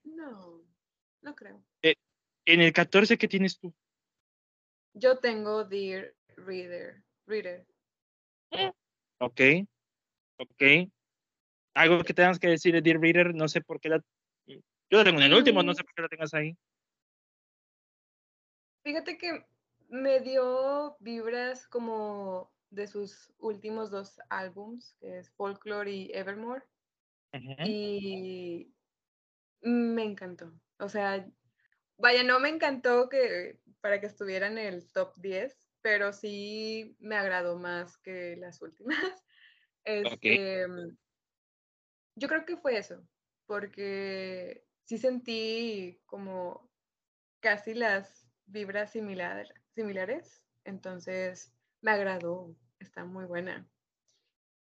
No, no creo. Eh, en el 14, ¿qué tienes tú? Yo tengo Dear Reader. Reader. Ok, ok. Algo que tengas que decir de Dear Reader, no sé por qué la... Yo la tengo en el último, no mm. sé por qué la tengas ahí. Fíjate que me dio vibras como de sus últimos dos álbums, que es Folklore y Evermore. Y me encantó. O sea, vaya, no me encantó que para que estuviera en el top 10, pero sí me agradó más que las últimas. Este, Yo creo que fue eso, porque sí sentí como casi las vibras similares similares, entonces me agradó, está muy buena,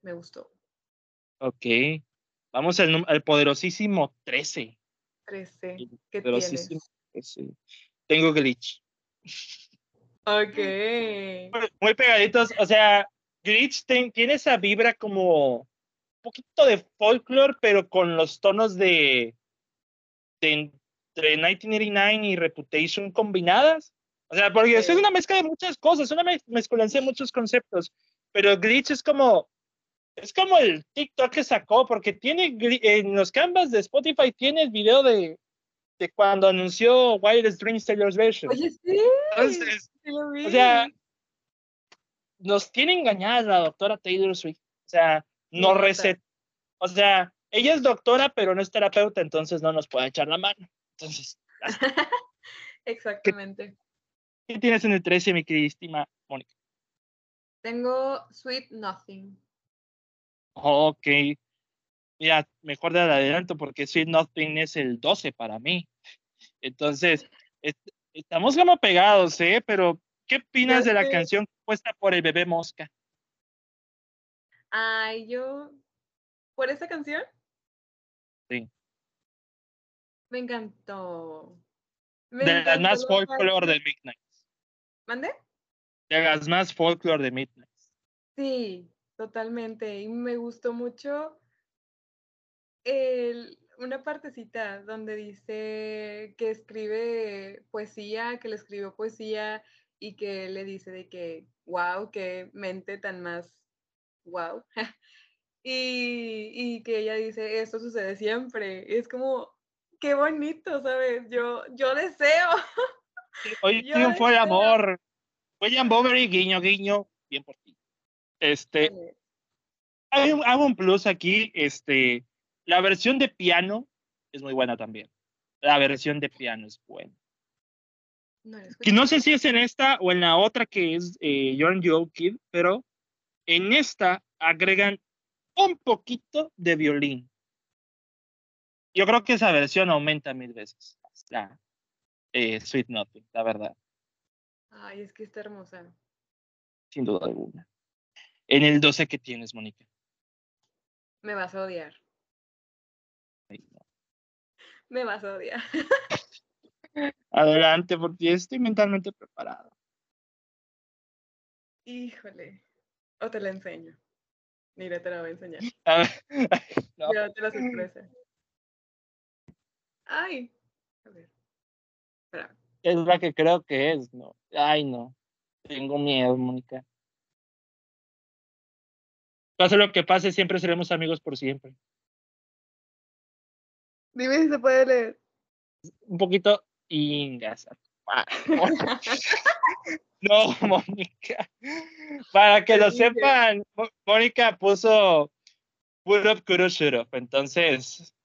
me gustó. Ok, vamos al, al poderosísimo 13. 13, ¿qué tienes? Tengo glitch. Ok. Muy, pegaditos, o sea, glitch tiene esa vibra como un poquito de folklore, pero con los tonos de, de entre 1989 y Reputation combinadas. O sea, porque es una mezcla de muchas cosas, una mezcolancia de muchos conceptos, pero Glitch es como, es como el TikTok que sacó, porque tiene, en los canvas de Spotify tiene el video de, de cuando anunció Wildest Dreams Taylor's Version. Oye, sí. Entonces, o sea, nos tiene engañadas la doctora Taylor Swift. O sea, no receta. O sea, ella es doctora, pero no es terapeuta, entonces no nos puede echar la mano. Entonces, Exactamente. ¿Qué tienes en el 13, mi queridísima Mónica? Tengo Sweet Nothing. Ok. Mira, mejor de adelanto porque Sweet Nothing es el 12 para mí. Entonces, estamos como pegados, ¿eh? Pero, ¿qué opinas de la canción puesta por el bebé Mosca? Ay, yo. ¿Por esa canción? Sí. Me encantó. de las más folklore de Midnight. ¿Mande? hagas más folklore de Midnight. Sí, totalmente. Y me gustó mucho el, una partecita donde dice que escribe poesía, que le escribió poesía y que le dice de que, wow, qué mente tan más, wow. y, y que ella dice, esto sucede siempre. Es como, qué bonito, ¿sabes? Yo, yo deseo Hoy triunfó el amor. William Bowery, guiño, guiño, bien por ti. Este, hay un, plus aquí, este, la versión de piano es muy buena también. La versión de piano es buena. No, que no sé si es en esta o en la otra que es eh, John Joe Kid, pero en esta agregan un poquito de violín. Yo creo que esa versión aumenta mil veces. La, eh, Sweet Nothing, la verdad. Ay, es que está hermosa. Sin duda alguna. En el 12 que tienes, Mónica. Me vas a odiar. Me vas a odiar. Adelante, porque estoy mentalmente preparado. Híjole. O te la enseño. Mira, te la voy a enseñar. no. te la sorpresa. Ay. A ver. Espera. Es la que creo que es, ¿no? Ay, no. Tengo miedo, Mónica. Pase lo que pase, siempre seremos amigos por siempre. Dime si se puede leer. Un poquito ingasa. no, Mónica. Para que lo sepan, Mónica puso Put up, Entonces,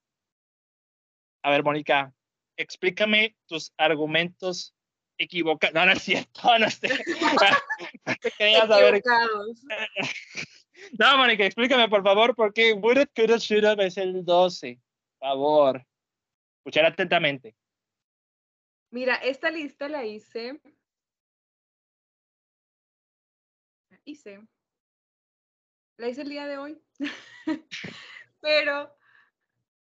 a ver, Mónica, explícame tus argumentos equivocados. No, no es cierto, no, quería saber. No, Mónica, explícame por favor por qué Would It, Could It, Should Have es el 12. Por favor. Escuchar atentamente. Mira, esta lista la hice. La hice. La hice el día de hoy. Pero,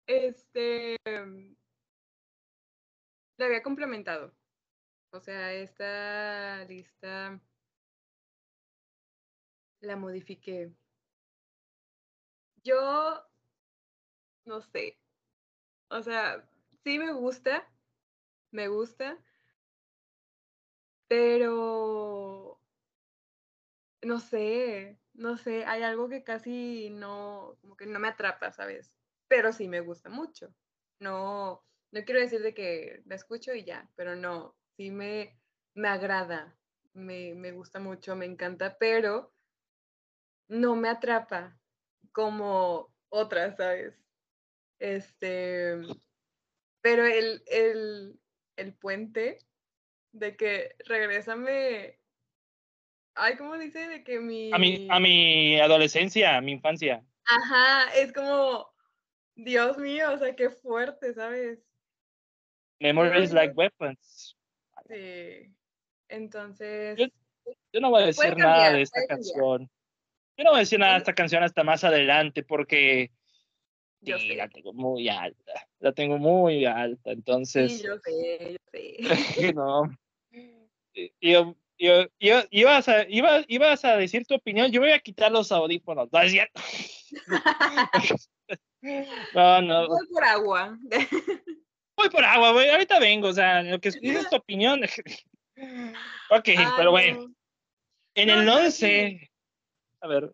este, la había complementado. O sea, esta lista la modifiqué. Yo no sé. O sea, sí me gusta, me gusta, pero no sé, no sé, hay algo que casi no, como que no me atrapa, ¿sabes? Pero sí me gusta mucho. No, no quiero decir de que la escucho y ya, pero no, sí me, me agrada, me, me gusta mucho, me encanta, pero no me atrapa como otras, ¿sabes? Este, pero el, el, el puente de que regrésame. Ay, ¿cómo dice? De que mi. A mi, a mi adolescencia, a mi infancia. Ajá, es como. Dios mío, o sea, qué fuerte, ¿sabes? Memories like weapons. Sí. Entonces. Yo, no voy a decir nada de esta canción. Yo no voy a decir nada de esta canción hasta más adelante porque yo sí, la tengo muy alta. La tengo muy alta, entonces. Sí, yo sé, yo sé. no. Yo, yo, yo, ibas, a, iba, ibas a decir tu opinión, yo voy a quitar los audífonos. No, es cierto. no, no. Voy por agua. Voy por agua, voy, ahorita vengo, o sea, lo que es tu opinión. ok, pero bueno. En el 11. A ver.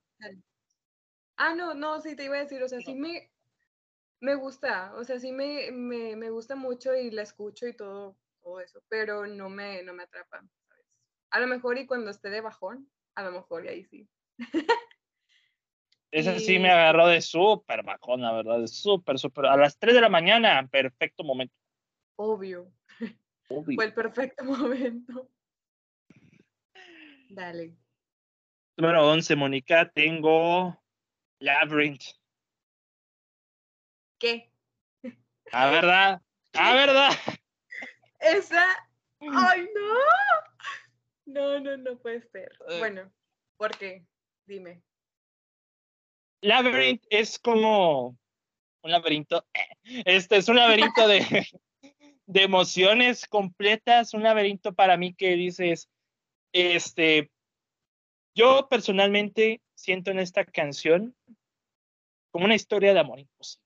Ah, no, no, sí te iba a decir, o sea, sí me, me gusta, o sea, sí me, me, me, gusta mucho y la escucho y todo, todo eso, pero no me, no me atrapa, ¿sabes? A lo mejor y cuando esté de bajón, a lo mejor y ahí sí. Ese sí me agarró de súper bajón, la verdad, de súper, súper. A las 3 de la mañana, perfecto momento. Obvio. Obvio. Fue el perfecto momento. Dale. Número 11, Mónica, tengo Labyrinth. ¿Qué? Ah, verdad. Ah, verdad. Esa. ¡Ay, no! No, no, no puede ser. Eh. Bueno, ¿por qué? Dime. Labyrinth es como un laberinto. Este es un laberinto de, emociones completas, un laberinto para mí que dices, este, yo personalmente siento en esta canción como una historia de amor imposible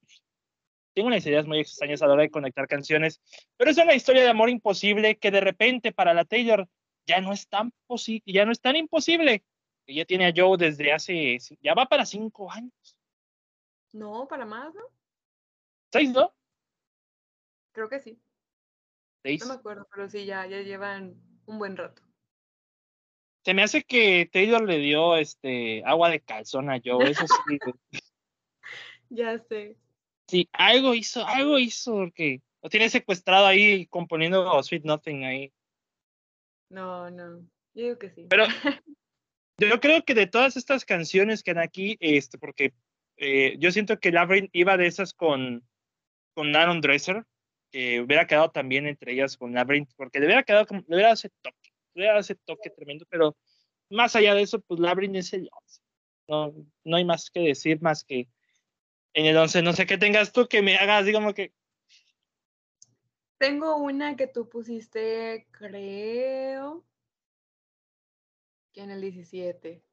tengo unas ideas muy extrañas a la hora de conectar canciones, pero es una historia de amor imposible que de repente para la Taylor ya no es tan ya no es tan imposible. Ella tiene a Joe desde hace, ya va para cinco años. No, para más, ¿no? ¿Seis, no? Creo que sí. ¿Seis? No me acuerdo, pero sí, ya, ya llevan un buen rato. Se me hace que Taylor le dio este agua de calzón a Joe, eso sí. ya sé. Sí, algo hizo, algo hizo, porque lo tiene secuestrado ahí componiendo Sweet Nothing ahí. No, no, yo digo que sí. Pero yo creo que de todas estas canciones que han aquí, este, porque eh, yo siento que Labyrinth iba de esas con, con Aaron Dresser, que hubiera quedado también entre ellas con Labyrinth, porque le hubiera quedado como, le hubiera dado ese toque, le hubiera dado ese toque tremendo, pero más allá de eso, pues Labyrinth es el no, no hay más que decir más que en el 11. No sé qué tengas tú que me hagas, digamos que. Tengo una que tú pusiste, creo, que en el 17.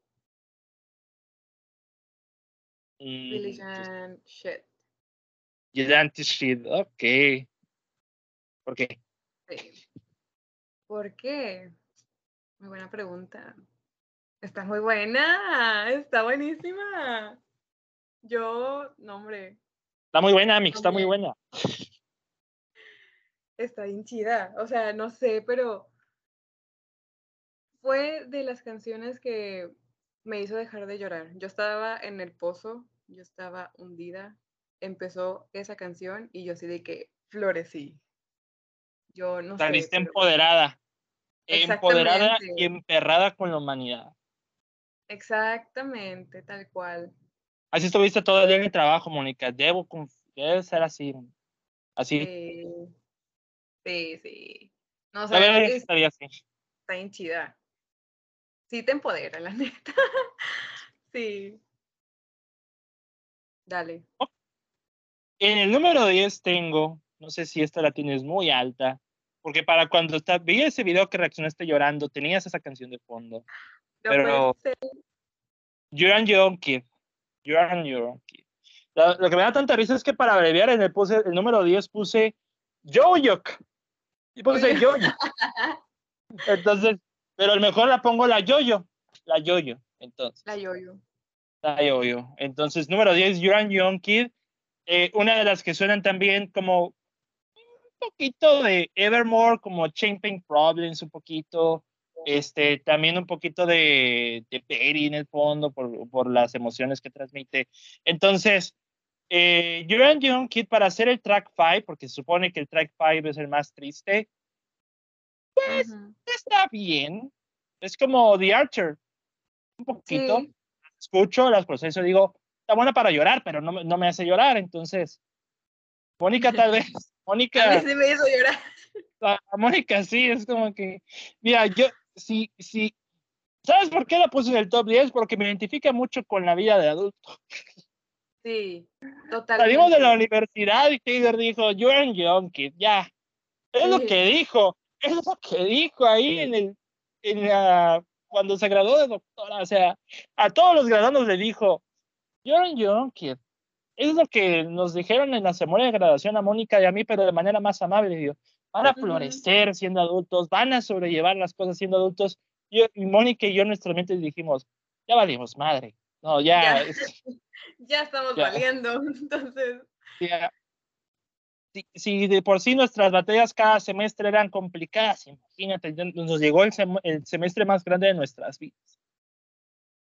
Mm, Shit. Shit, ok. ¿Por qué? Sí. ¿Por qué? Muy buena pregunta. Está muy buena, está buenísima. Yo, no, hombre. Está muy buena, Mix, está muy buena. Está bien chida. O sea, no sé, pero fue de las canciones que me hizo dejar de llorar. Yo estaba en el pozo, yo estaba hundida. Empezó esa canción y yo así de que florecí. Yo no sé. Saliste empoderada. Empoderada y emperrada con la humanidad. Exactamente, tal cual. Así estuviste todo el día en el trabajo, Mónica. Debo, debe ser así. Así. Sí, sí. sí. No, o estaría así. Está bien chida. Sí te empodera, la neta. sí. Dale. En el número 10 tengo, no sé si esta la tienes muy alta, porque para cuando está, vi ese video que reaccionaste llorando, tenías esa canción de fondo. pero You're on Your Own Kid. You're on Your Own Kid. Lo, que me da tanta risa es que para abreviar en el, puse, el número 10 puse Joyok. Y puse Yoyo. Entonces, pero a lo mejor la pongo la Yoyo. La Yoyo, entonces. La Yoyo. La Yoyo. Entonces, número 10, You're Own Kid. Eh, una de las que suenan también como poquito de Evermore, como Champagne Problems, un poquito. Este, también un poquito de, de Perry en el fondo por, por las emociones que transmite. Entonces, eh, You're Young Kid para hacer el track 5, porque se supone que el track 5 es el más triste, pues está bien. Es como The Archer, un poquito. Escucho, las proceso, digo, está buena para llorar, pero no, no me hace llorar, entonces. Mónica tal vez Mónica. A sí me hizo llorar. A Mónica sí, es como que. Mira, yo, sí, sí. ¿Sabes por qué la puse en el top 10? Porque me identifica mucho con la vida de adulto. Sí, totalmente. Salimos de la universidad y Taylor dijo, You're a young kid, ya. Es lo que dijo, es lo que dijo ahí en el, en la, cuando se graduó de doctora. O sea, a todos los graduados le dijo, You're a young kid, es lo que nos dijeron en la ceremonia de graduación a Mónica y a mí, pero de manera más amable. Digo, van a florecer siendo adultos, van a sobrellevar las cosas siendo adultos. Yo, y Mónica y yo en nuestra mente dijimos, ya valimos madre. No, ya. Ya, estamos valiendo, entonces. Si, de por sí nuestras batallas cada semestre eran complicadas, imagínate, nos llegó el semestre más grande de nuestras vidas.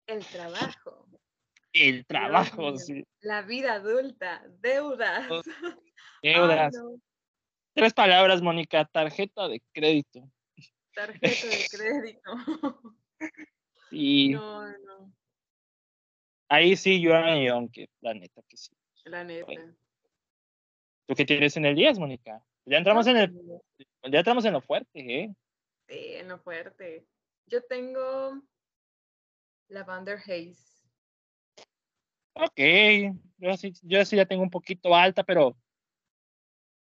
El trabajo el trabajo. Sí. La vida adulta, deudas. Deudas. Tres palabras, Mónica, tarjeta de crédito. Tarjeta de crédito. sí. No, no. Ahí sí, yo aunque la neta que sí. La neta. ¿Tú qué tienes en el 10, Mónica? Ya entramos en el ya entramos en lo fuerte, ¿eh? Sí, en lo fuerte. Yo tengo Lavender Haze. Ok, yo sí, yo sí ya tengo un poquito alta, pero,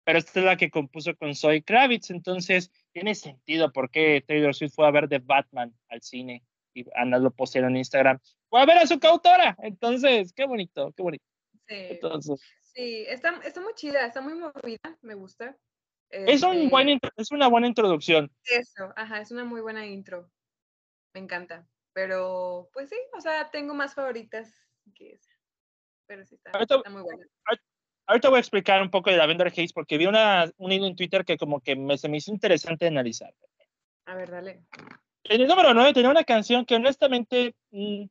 pero esta es la que compuso con Zoe Kravitz, entonces tiene sentido por qué Taylor Swift fue a ver The Batman al cine y Ana lo pusieron en Instagram. Fue a ver a su cautora, entonces, qué bonito, qué bonito. Sí, entonces, sí está, está muy chida, está muy movida, me gusta. Es, un este buen, es una buena introducción. Eso, ajá, es una muy buena intro. Me encanta. Pero, pues sí, o sea, tengo más favoritas que Pero sí está, muy bueno. Ahorita voy a explicar un poco de la Vendor Haze porque vi una, un hilo en Twitter que como que me, se me hizo interesante analizar. A ver, dale. En el número 9 tenía una canción que honestamente mm,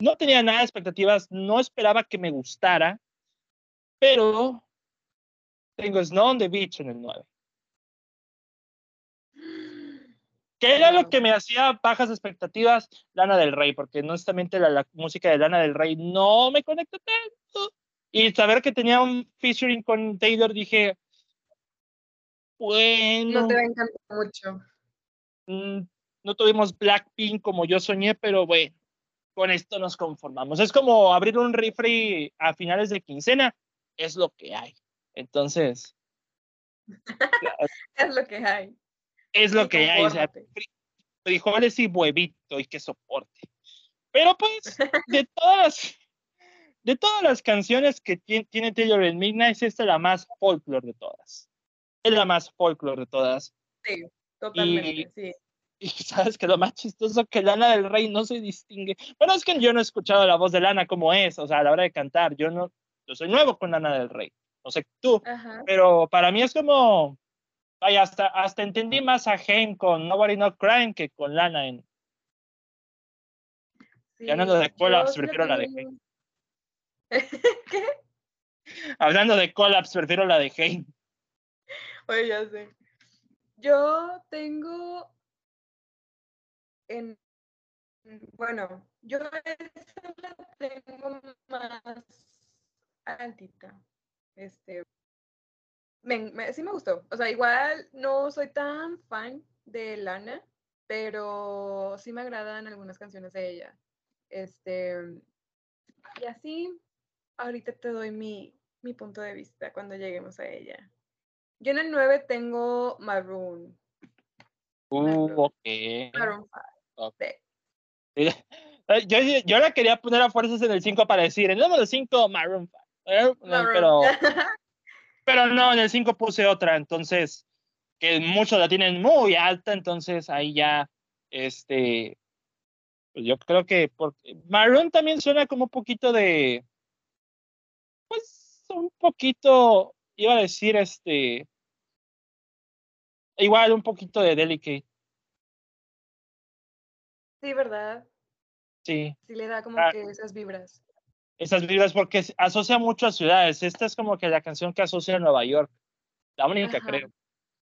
no tenía nada de expectativas, no esperaba que me gustara, pero tengo Snow on the Beach en el 9. que era lo que me hacía bajas expectativas Lana del Rey, porque honestamente la, la música de Lana del Rey no me conecta tanto. Y saber que tenía un featuring con Taylor, dije, bueno. No te va a encantar mucho. Mm, no tuvimos Blackpink como yo soñé, pero bueno, con esto nos conformamos. Es como abrir un refri a finales de quincena, es lo que hay. Entonces. es lo que hay es lo que hay, o sea, frijoles y huevito y que soporte. Pero pues, de todas, de todas las canciones que tiene, Taylor en Midnight, esta es la más folklore de todas. Es la más folklore de todas. Sí, totalmente, sí. Y sabes que lo más chistoso que Lana del Rey no se distingue. Bueno, es que yo no he escuchado la voz de Lana como es, o sea, a la hora de cantar. Yo no, yo soy nuevo con Lana del Rey. No sé tú, pero para mí es como, Vaya, hasta, hasta entendí más a Haim con Nobody Not Crying que con Lana en. hablando de Collapse, prefiero la de Haim. ¿Qué? Hablando de Collapse, prefiero la de Haim. Oye, ya sé. Yo tengo en bueno, yo esa la tengo más altita. Este, me, sí me gustó. O sea, igual no soy tan fan de Lana, pero sí me agradan algunas canciones de ella. Este, y así, ahorita te doy mi, mi punto de vista cuando lleguemos a ella. Yo en el 9 tengo Maroon. Uh, ok. Maroon 5. Sí. Yo, yo la quería poner a fuerzas en el 5 para decir, en el número 5, Maroon 5. Eh, pero, pero no, en el 5 puse otra, entonces, que muchos la tienen muy alta, entonces ahí ya, este, pues yo creo que por, Maroon también suena como un poquito de, pues, un poquito, iba a decir, este, igual un poquito de Delicate. Sí, ¿verdad? Sí. Sí le da como ah. que esas vibras. Esas vibras porque asocia mucho a ciudades. Esta es como que la canción que asocia a Nueva York. La única, creo.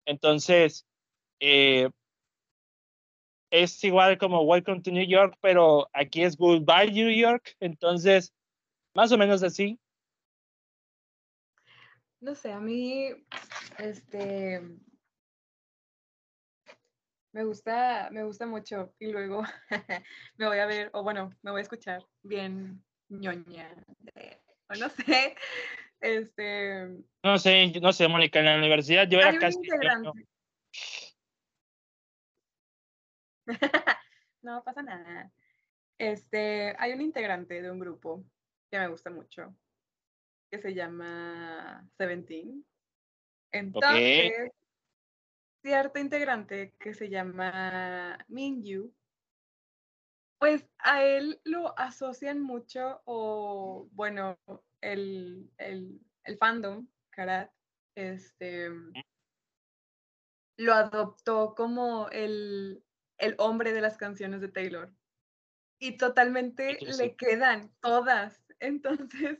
Entonces, eh, es igual como Welcome to New York, pero aquí es Goodbye New York. Entonces, más o menos así. No sé, a mí, este, me gusta, me gusta mucho y luego me voy a ver, o bueno, me voy a escuchar bien ñoña, o no sé, este... No sé, no sé, Mónica, en la universidad yo era casi... no pasa nada. Este, hay un integrante de un grupo que me gusta mucho, que se llama Seventeen. Entonces, cierto integrante que se llama Mingyu, pues a él lo asocian mucho, o bueno, el, el, el fandom, Karat, este, lo adoptó como el, el hombre de las canciones de Taylor. Y totalmente le quedan todas. Entonces,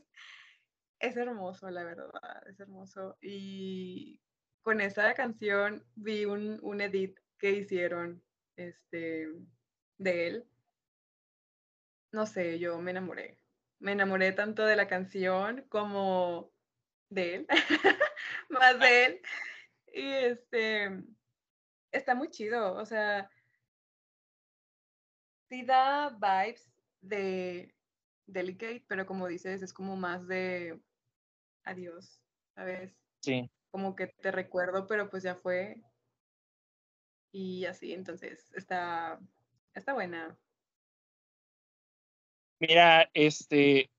es hermoso, la verdad, es hermoso. Y con esa canción vi un, un edit que hicieron este, de él. No sé, yo me enamoré. Me enamoré tanto de la canción como de él, más de él. Y este, está muy chido, o sea, sí da vibes de Delicate, pero como dices, es como más de adiós, ¿sabes? Sí como que te recuerdo, pero pues ya fue. Y así, entonces está, está buena. Mira, este,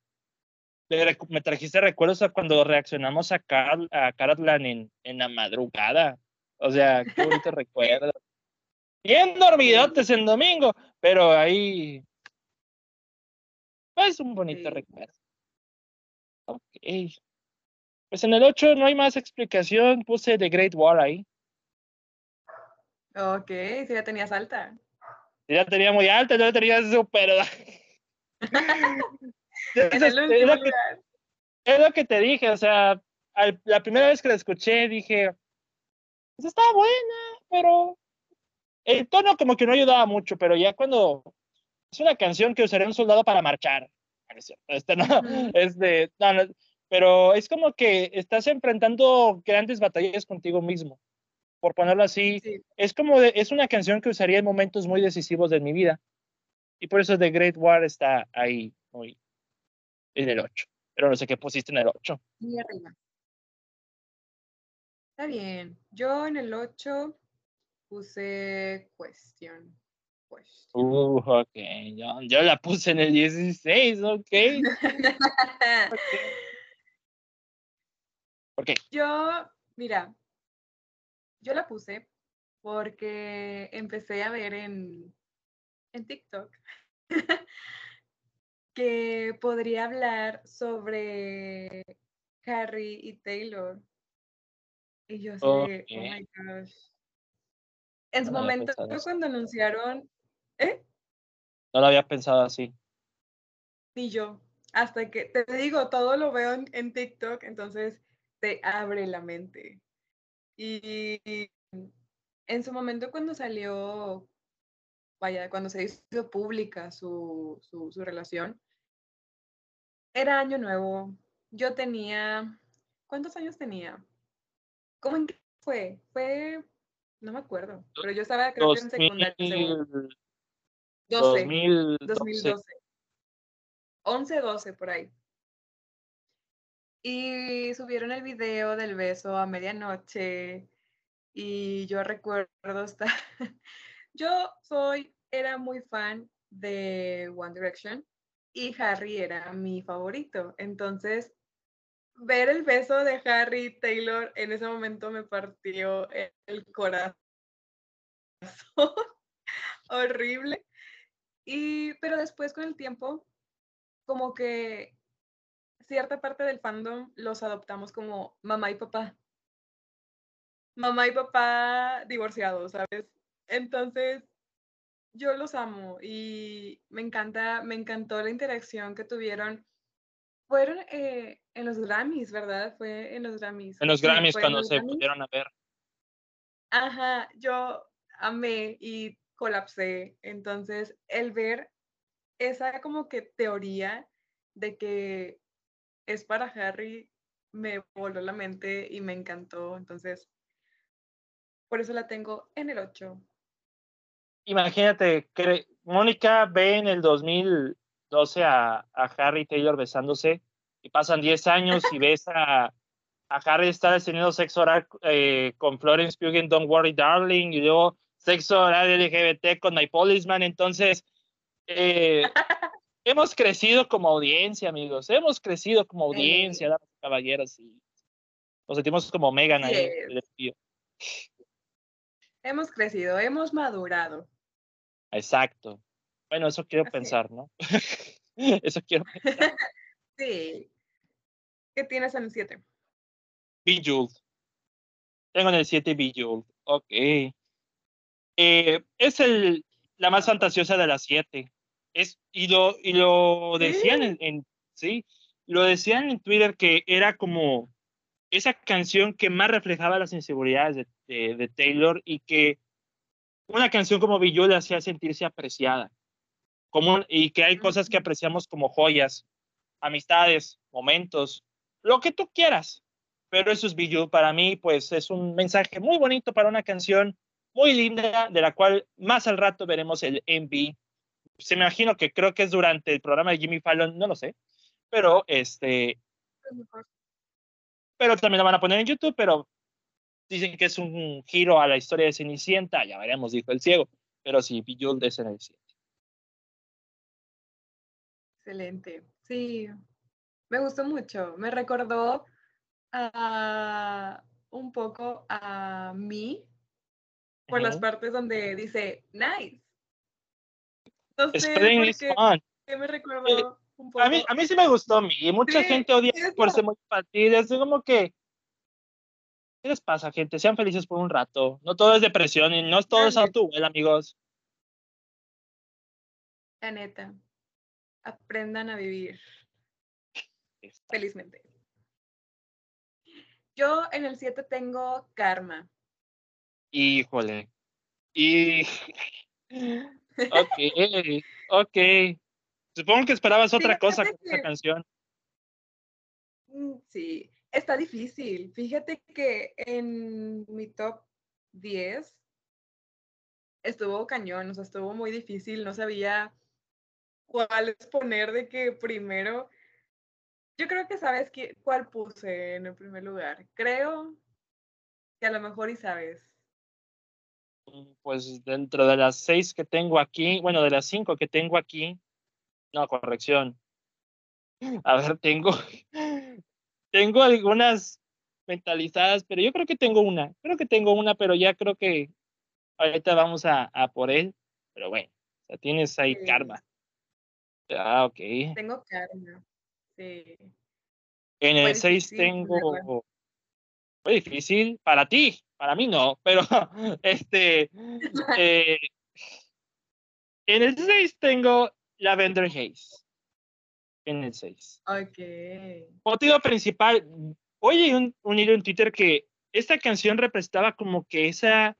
me trajiste recuerdos a cuando reaccionamos a, Carl, a Caratlan en, en la madrugada. O sea, qué bonito recuerdo. Bien dormidotes en domingo, pero ahí es un bonito recuerdo. Ok. Pues en el 8 no hay más explicación, puse The Great War ahí. Ok, si la tenías alta. Si la tenía muy alta, yo la tenía es, es, lo que, te dije, o sea, la primera vez que la escuché dije, pues está buena, pero el tono como que no ayudaba mucho, pero ya cuando es una canción que usaría un soldado para marchar, este no, es de, no, no, pero es como que estás enfrentando grandes batallas contigo mismo, por ponerlo así. Es como, es una canción que usaría en momentos muy decisivos de mi vida. Y por eso The Great War está ahí, muy, en el 8. Pero no sé qué pusiste en el 8. Muy arriba. Está bien. Yo en el 8 puse Question. Uh, ok. Yo, la puse en el 16, ok. okay. ¿Por qué? Yo, mira, yo la puse porque empecé a ver en, en TikTok que podría hablar sobre Harry y Taylor. Y yo sé, oh my gosh. En su momento, cuando anunciaron, ¿eh? No lo había pensado así. Ni yo. Hasta que, te digo, todo lo veo en TikTok, entonces te abre la mente. Y en su momento cuando salió, vaya, cuando se hizo pública su, su, relación, era año nuevo. Yo tenía, ¿cuántos años tenía? ¿Cómo en qué fue? Fue, no me acuerdo, pero yo estaba creo que en secundaria. 12, 2012. 11, 12 por ahí. Y subieron el video del beso a medianoche y yo recuerdo estar, yo soy, era muy fan de One Direction y Harry era mi favorito. Entonces, ver el beso de Harry Taylor en ese momento me partió el corazón. Horrible. Y, pero después con el tiempo, como que cierta parte del fandom los adoptamos como mamá y papá. Mamá y papá divorciados, ¿sabes? Entonces, yo los amo y me encanta, me encantó la interacción que tuvieron. Fueron eh, en los Grammys, ¿verdad? Fue en los Grammys. En los Grammys cuando se pudieron a ver. Ajá, yo amé y colapsé. Entonces, el ver esa como que teoría de que es para Harry me voló la mente y me encantó. Entonces, por eso la tengo en el 8. Imagínate, que Mónica ve en el 2012 a, a, Harry Taylor besándose y pasan 10 años y ves a, a Harry estar teniendo sexo oral eh, con Florence Pugh en Don't Worry Darling y luego sexo oral LGBT con My Policeman. Entonces, eh, hemos crecido como audiencia, amigos. Hemos crecido como audiencia, damas y caballeros. Y nos sentimos como Megan ahí. Hemos crecido, hemos madurado. Exacto. Bueno, eso quiero pensar, ¿no? eso quiero pensar. sí. ¿Qué tienes en el 7? Bejeweled. Tengo en el 7 Bejeweled. Ok. Eh, es el, la más fantasiosa de las 7. Es, y, lo, y lo decían en, en, sí, lo decían en Twitter que era como esa canción que más reflejaba las inseguridades de, de, de Taylor y que una canción como Billo le hacía sentirse apreciada. Como, y que hay cosas que apreciamos como joyas, amistades, momentos, lo que tú quieras. Pero eso es. Para mí, pues es un mensaje muy bonito para una canción muy linda, de la cual más al rato veremos el MV. Se me imagino que creo que es durante el programa de Jimmy Fallon, no lo sé. Pero este. Pero también lo van a poner en YouTube, pero dicen que es un giro a la historia de Cenicienta, ya veremos, dijo el ciego, pero sí, Bejeweled es 7. Excelente, sí, me gustó mucho, me recordó a, un poco a mí por uh -huh. las partes donde dice nice. No sé por qué, me recordó eh, un poco. A mí, a mí sí me gustó a mí, mucha Sí, gente odia eso. por ser muy infantil, es como que ¿Qué les pasa, gente? Sean felices por un rato. No todo es depresión y no todo es autobuel, amigos. La neta, aprendan a vivir felizmente. Yo en el 7 tengo karma. Híjole. Y. Ok, ok. Supongo que esperabas otra Fíjate cosa con que- esa canción. Mm, Sí, está difícil. Fíjate que en mi top 10 estuvo cañón, o sea, estuvo muy difícil, no sabía cuál poner de que primero. Yo creo que sabes qué- cuál puse en el primer lugar. Creo que a lo mejor y sabes. Pues dentro de las seis que tengo aquí, bueno, de las cinco que tengo aquí, no, corrección. A ver, tengo, tengo algunas mentalizadas, pero yo creo que tengo una, creo que tengo una, pero ya creo que ahorita vamos a, a por él, pero bueno, ya tienes ahí Sí. karma. Ah, ok. Tengo karma. Sí. En Fue el 6 difícil tengo. ponerla. Fue difícil para ti, para mí no, pero este. eh, en el 6 tengo Lavender Haze. En el 6. Ok. Motivo principal. Oye, un, un hilo en Twitter que esta canción representaba como que esa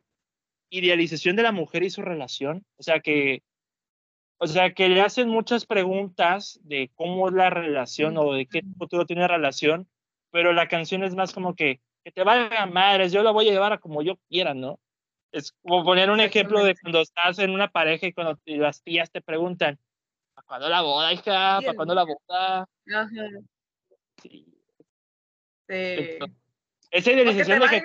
idealización de la mujer y su relación. O sea que. O sea, que le hacen muchas preguntas de cómo es la relación o de qué futuro tiene la relación, pero la canción es más como que, que te valga madres, yo la voy a llevar a como yo quiera, ¿no? Es como poner un ejemplo de cuando estás en una pareja y cuando las tías te preguntan, ¿para cuándo la boda, hija? ¿Para Bien. cuándo la boda? Ajá. Sí. Sí. Esa idealización de que.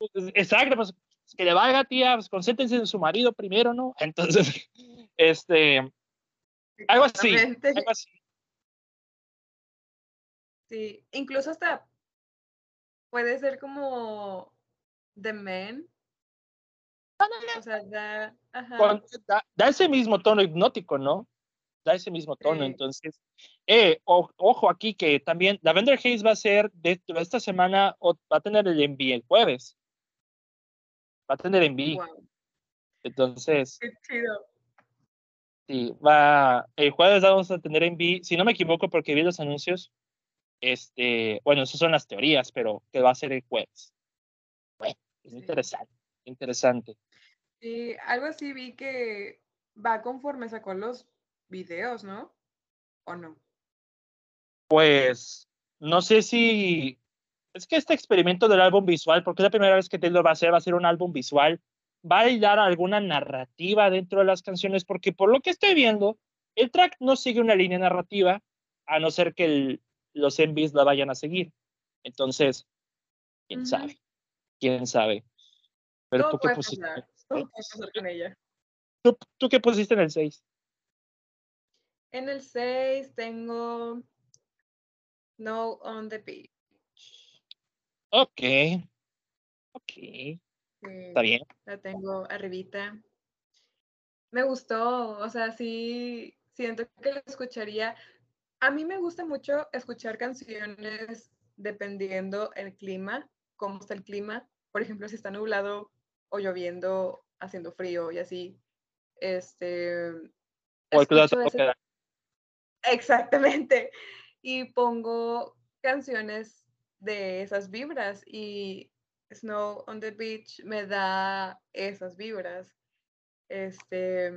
Exacto, pues que le valga, tía, pues concéntrense en su marido primero, ¿no? Entonces, este. Algo así. Algo así. Sí, incluso hasta puede ser como The Men. O sea, da, da, ese mismo tono hipnótico, ¿no? Da ese mismo tono. Entonces, eh, ojo aquí que también Lavender Haze va a ser de, esta semana, o va a tener el envío el jueves. Va a tener envío. Entonces. Qué chido. Sí, va. El jueves vamos a tener envío, si no me equivoco, porque vi los anuncios. Este, bueno, esas son las teorías, pero que va a ser el jueves. Bueno, es interesante, interesante. Sí, algo así vi que va conforme sacó los videos, ¿no? ¿O no? Pues no sé si es que este experimento del álbum visual, porque es la primera vez que Taylor va a hacer, va a ser un álbum visual, va a dar alguna narrativa dentro de las canciones, porque por lo que estoy viendo, el track no sigue una línea narrativa, a no ser que los MVs la vayan a seguir. Entonces, quién sabe, quién sabe. Pero tú qué pusiste. ¿Tú, ¿Tú qué pusiste en el 6? En el 6 tengo No on the Beach. Ok. Ok. Está bien. La tengo arribita. Me gustó, o sea, sí, siento que la escucharía. A mí me gusta mucho escuchar canciones dependiendo el clima, cómo está el clima. Por ejemplo, si está nublado o lloviendo, haciendo frío y así. Este. O Exactamente. Y pongo canciones de esas vibras y Snow on the Beach me da esas vibras. Este,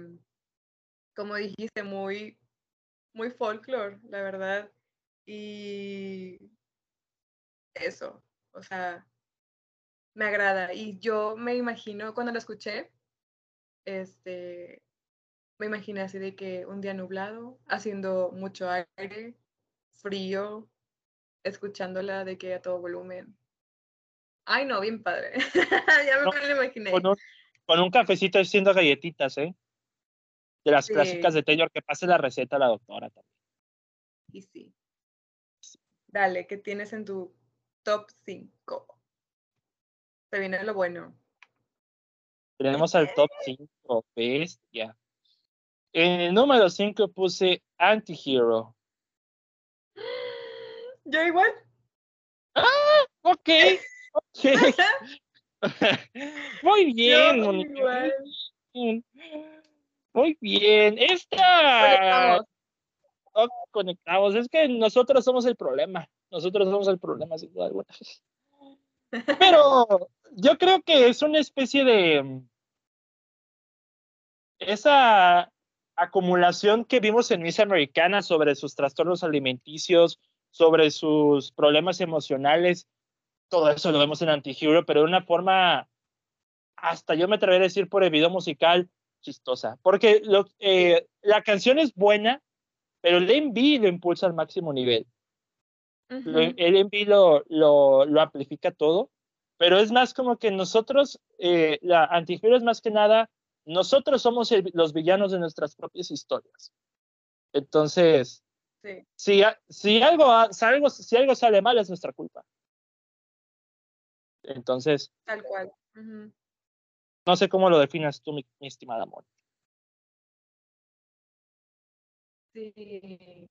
como dijiste, muy, muy folklore, la verdad. Y eso, o sea, me agrada. Y yo me imagino, cuando lo escuché, este, me imaginé así de que un día nublado, haciendo mucho aire, frío, escuchándola de que a todo volumen. Ay, no, bien padre. ya me lo imaginé. Con un, cafecito haciendo galletitas, ¿eh? De las clásicas de Taylor, que pase la receta a la doctora también. Y sí. Dale, ¿qué tienes en tu top 5? Se viene lo bueno. Tenemos al top 5, bestia. En el número 5 puse Antihero. Yo igual. Ah, ok. Muy bien, Muy bien. Esta. Conectamos. Es que nosotros somos el problema. Nosotros somos el problema, sin duda alguna. Pero yo creo que es una especie de. Esa acumulación que vimos en Miss Americana sobre sus trastornos alimenticios, sobre sus problemas emocionales, todo eso lo vemos en Antihero, pero de una forma, hasta yo me atrevería a decir por el video musical, chistosa. Porque lo, eh, la canción es buena, pero el MV lo impulsa al máximo nivel. El MV lo, lo, lo, amplifica todo, pero es más como que nosotros, eh, la Antihero es más que nada nosotros somos los villanos de nuestras propias historias. Entonces, si, si, algo, si, algo, si algo sale mal es nuestra culpa. Entonces. Tal cual. No sé cómo lo definas tú, mi, estimada amor. Sí.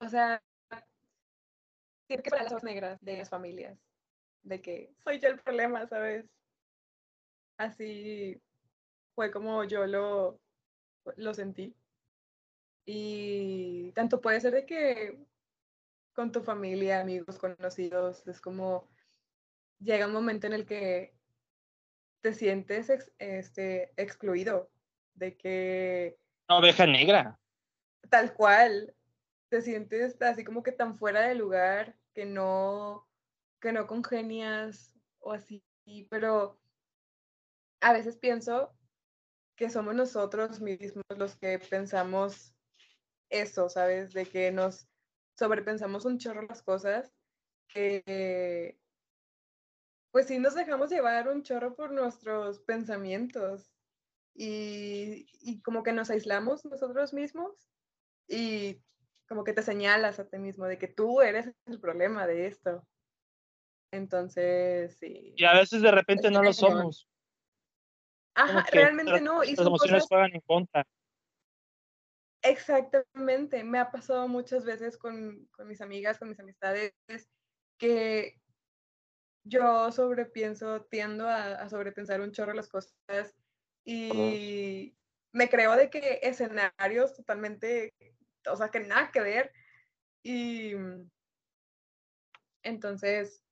O, sea, tiene que para las negras de las familias. De que soy yo el problema, ¿sabes? Así fue como yo lo, lo sentí. Y tanto puede ser de que con tu familia, amigos, conocidos, es como llega un momento en el que te sientes este, excluido, de que... Oveja negra. Tal cual, te sientes así como que tan fuera de lugar que no, que no congenias o así, pero a veces pienso que somos nosotros mismos los que pensamos eso, ¿sabes? De que nos sobrepensamos un chorro las cosas, que pues sí nos dejamos llevar un chorro por nuestros pensamientos y, y como que nos aislamos nosotros mismos y como que te señalas a ti mismo de que tú eres el problema de esto. Entonces, sí. Y a veces de repente no lo somos. Ajá, realmente no. Y las emociones juegan en contra. Exactamente. Me ha pasado muchas veces con, con mis amigas, con mis amistades, que yo sobrepienso, tiendo a, a sobrepensar un chorro las cosas y me creo de que escenarios totalmente, o sea, que nada que ver. Y entonces,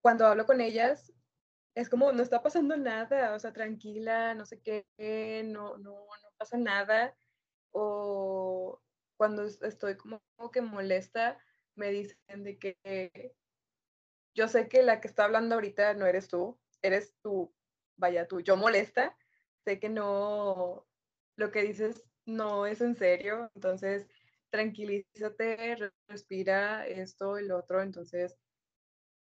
cuando hablo con ellas, es como, no está pasando nada, o sea, tranquila, no sé qué, no, no, no pasa nada. O cuando estoy como que molesta, me dicen de que yo sé que la que está hablando ahorita no eres tú, eres tú, vaya tú, yo molesta, sé que no, lo que dices no es en serio, entonces tranquilízate, respira esto, el otro, entonces,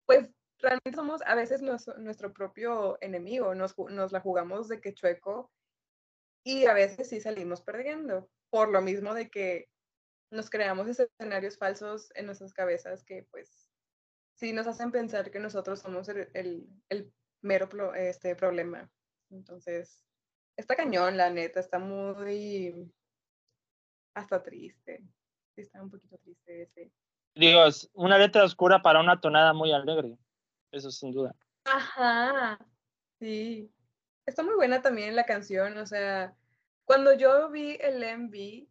pues realmente somos a veces nuestro, propio enemigo, nos, nos, la jugamos de que chueco y a veces sí salimos perdiendo, por lo mismo de que nos creamos escenarios falsos en nuestras cabezas que pues sí nos hacen pensar que nosotros somos el, el, mero este, problema. Entonces, está cañón, la neta, está muy hasta triste. está un poquito triste ese. Digo, es una letra oscura para una tonada muy alegre. Eso sin duda. Ajá, sí. Está muy buena también la canción, o sea, cuando yo vi el MV,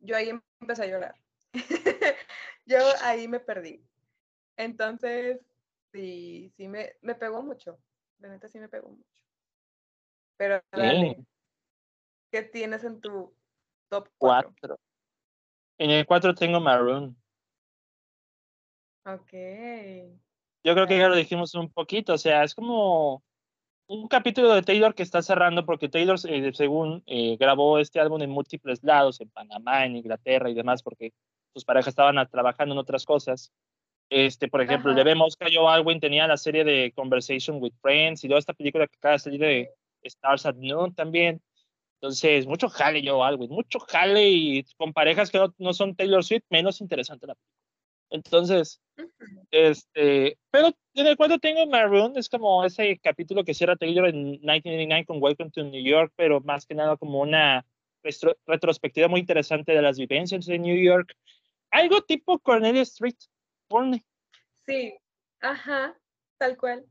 yo ahí empecé a llorar. yo ahí me perdí. Entonces, sí, sí me, me pegó mucho. La neta sí me pegó mucho. Pero ¿qué tienes en tu top 4? En el 4 tengo Maroon. Ok. Yo creo que ya lo dijimos un poquito, o sea, es como un capítulo de Taylor que está cerrando porque Taylor, eh, según eh, grabó este álbum en múltiples lados, en Panamá, en Inglaterra y demás, porque sus parejas estaban trabajando en otras cosas. Este, por ejemplo, le vemos que Joe Alwyn tenía la serie de Conversation with Friends y toda esta película que acaba de salir de Stars at Noon también. Entonces, mucho jale Joe Alwyn, mucho jale y con parejas que no, son Taylor Swift, menos interesante la película. Entonces, este, pero en el cual tengo Maroon, es como ese capítulo que cierra Taylor en 1989 con Welcome to New York, pero más que nada como una retrospectiva muy interesante de las vivencias de New York. Algo tipo Cornelia Street, Sí, ajá, tal cual.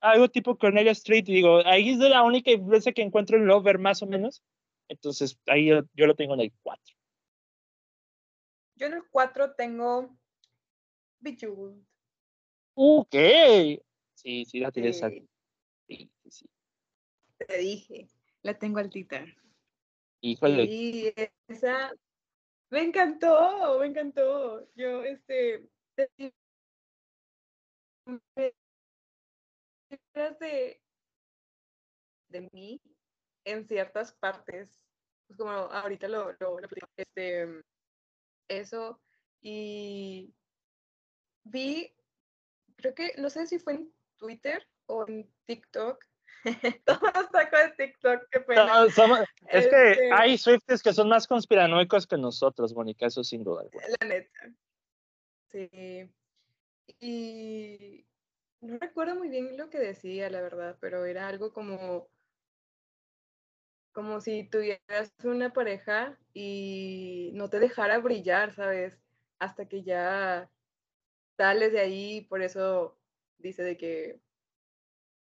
Algo tipo Cornelia Street, digo, ahí es de la única influencia que encuentro en Lover, más o menos. Entonces, ahí yo, lo tengo en el 4. Yo en el 4 tengo Bejeweled. Ok. Sí, sí, la tienes sí. Sí, sí, Te dije, la tengo altita. Híjole. Y esa me encantó, me encantó. Yo, este, de, de mí en ciertas partes, pues como ahorita lo, lo, este, eso, y vi, creo que, no sé si fue en Twitter o en TikTok, Todos saco de TikTok, qué pena. es que este hay Swifties que son más conspiranoicos que nosotros, Mónica, eso sin duda. La neta. Sí. Y no recuerdo muy bien lo que decía, la verdad, pero era algo como, como si tuvieras una pareja y no te dejara brillar, ¿sabes? Hasta que ya sales de ahí, por eso dice de que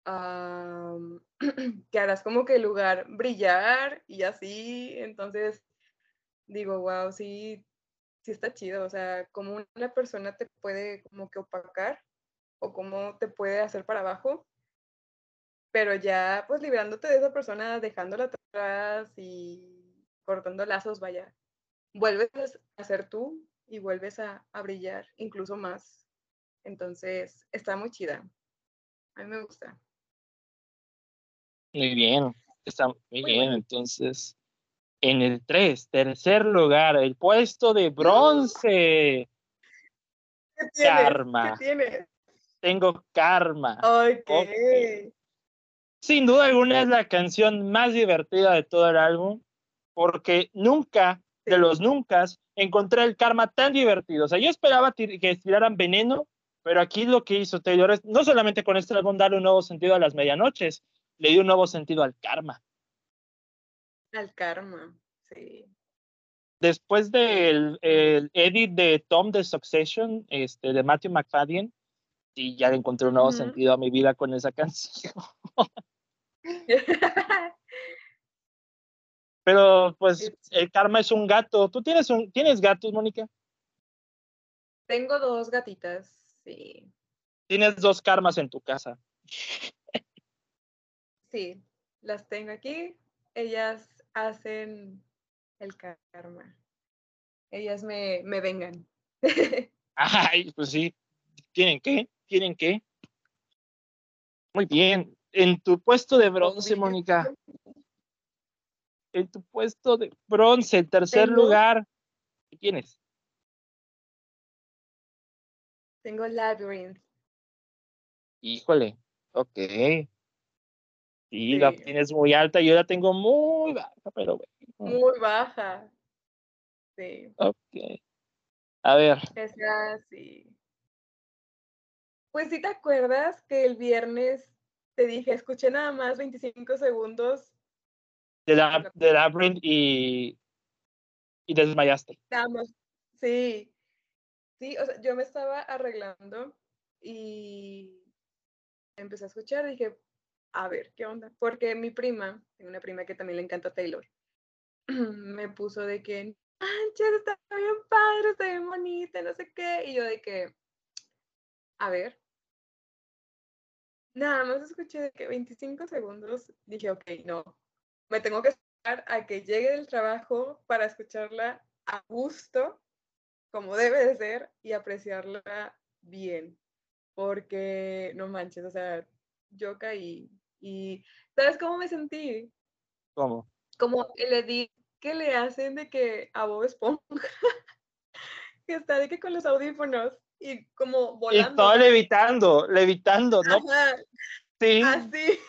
que harás como que el lugar brillar y así, entonces digo, wow, sí, sí está chido, o sea, como una persona te puede como que opacar o cómo te puede hacer para abajo, pero ya pues liberándote de esa persona, dejándola atrás y cortando lazos, vaya, vuelves a ser tú y vuelves a, a brillar incluso más. Entonces, está muy chida. A mí me gusta. Muy bien, está muy bien. Entonces, en el 3, tercer lugar, el puesto de bronce. karma. ¿Qué tienes? Tengo karma. Ok. Sin duda alguna es la canción más divertida de todo el álbum, porque nunca, de los nunca, encontré el karma tan divertido. O sea, yo esperaba que estiraran veneno, pero aquí lo que hizo Taylor es, no solamente con este álbum darle un nuevo sentido a las medianoches, le dio un nuevo sentido al karma. Al karma, sí. Después del el edit de Tom de Succession, este, de Matthew McFadden, sí, ya encontré un nuevo sentido a mi vida con esa canción. Pero pues el karma es un gato. ¿Tú tienes, un, ¿tienes gatos, Mónica? Tengo dos gatitas, sí. Tienes dos karmas en tu casa. Sí, las tengo aquí. Ellas hacen el karma. Ellas me, me vengan. Ay, pues sí. ¿Tienen qué? ¿Tienen qué? Muy bien. En tu puesto de bronce, Mónica. En tu puesto de bronce, en tercer lugar, ¿qué tienes? Tengo Labyrinth. Híjole, ok. Sí, la tienes muy alta, yo la tengo muy baja, pero bueno. Muy baja. Sí. Ok. A ver. Esa sí. Pues sí te acuerdas que el viernes te dije, escuché nada más 25 segundos. De la, de y, y desmayaste. Vamos, sí. Sí, o sea, yo me estaba arreglando y empecé a escuchar, dije, a ver, ¿qué onda? Porque mi prima, tengo una prima que también le encanta Taylor, me puso de que, manches, está bien padre, está bien bonita, no sé qué, y yo de que, a ver, Nada más escuché de que 25 segundos, dije, ok, no, me tengo que esperar a que llegue del trabajo para escucharla a gusto, como debe de ser, y apreciarla bien, porque no manches, o sea, yo caí y ¿sabes cómo me sentí? ¿Cómo? Como el edit que le hacen de que a Bob Esponja, que está de que con los audífonos y como volando. Y todo levitando, levitando, ¿no? Sí. Así,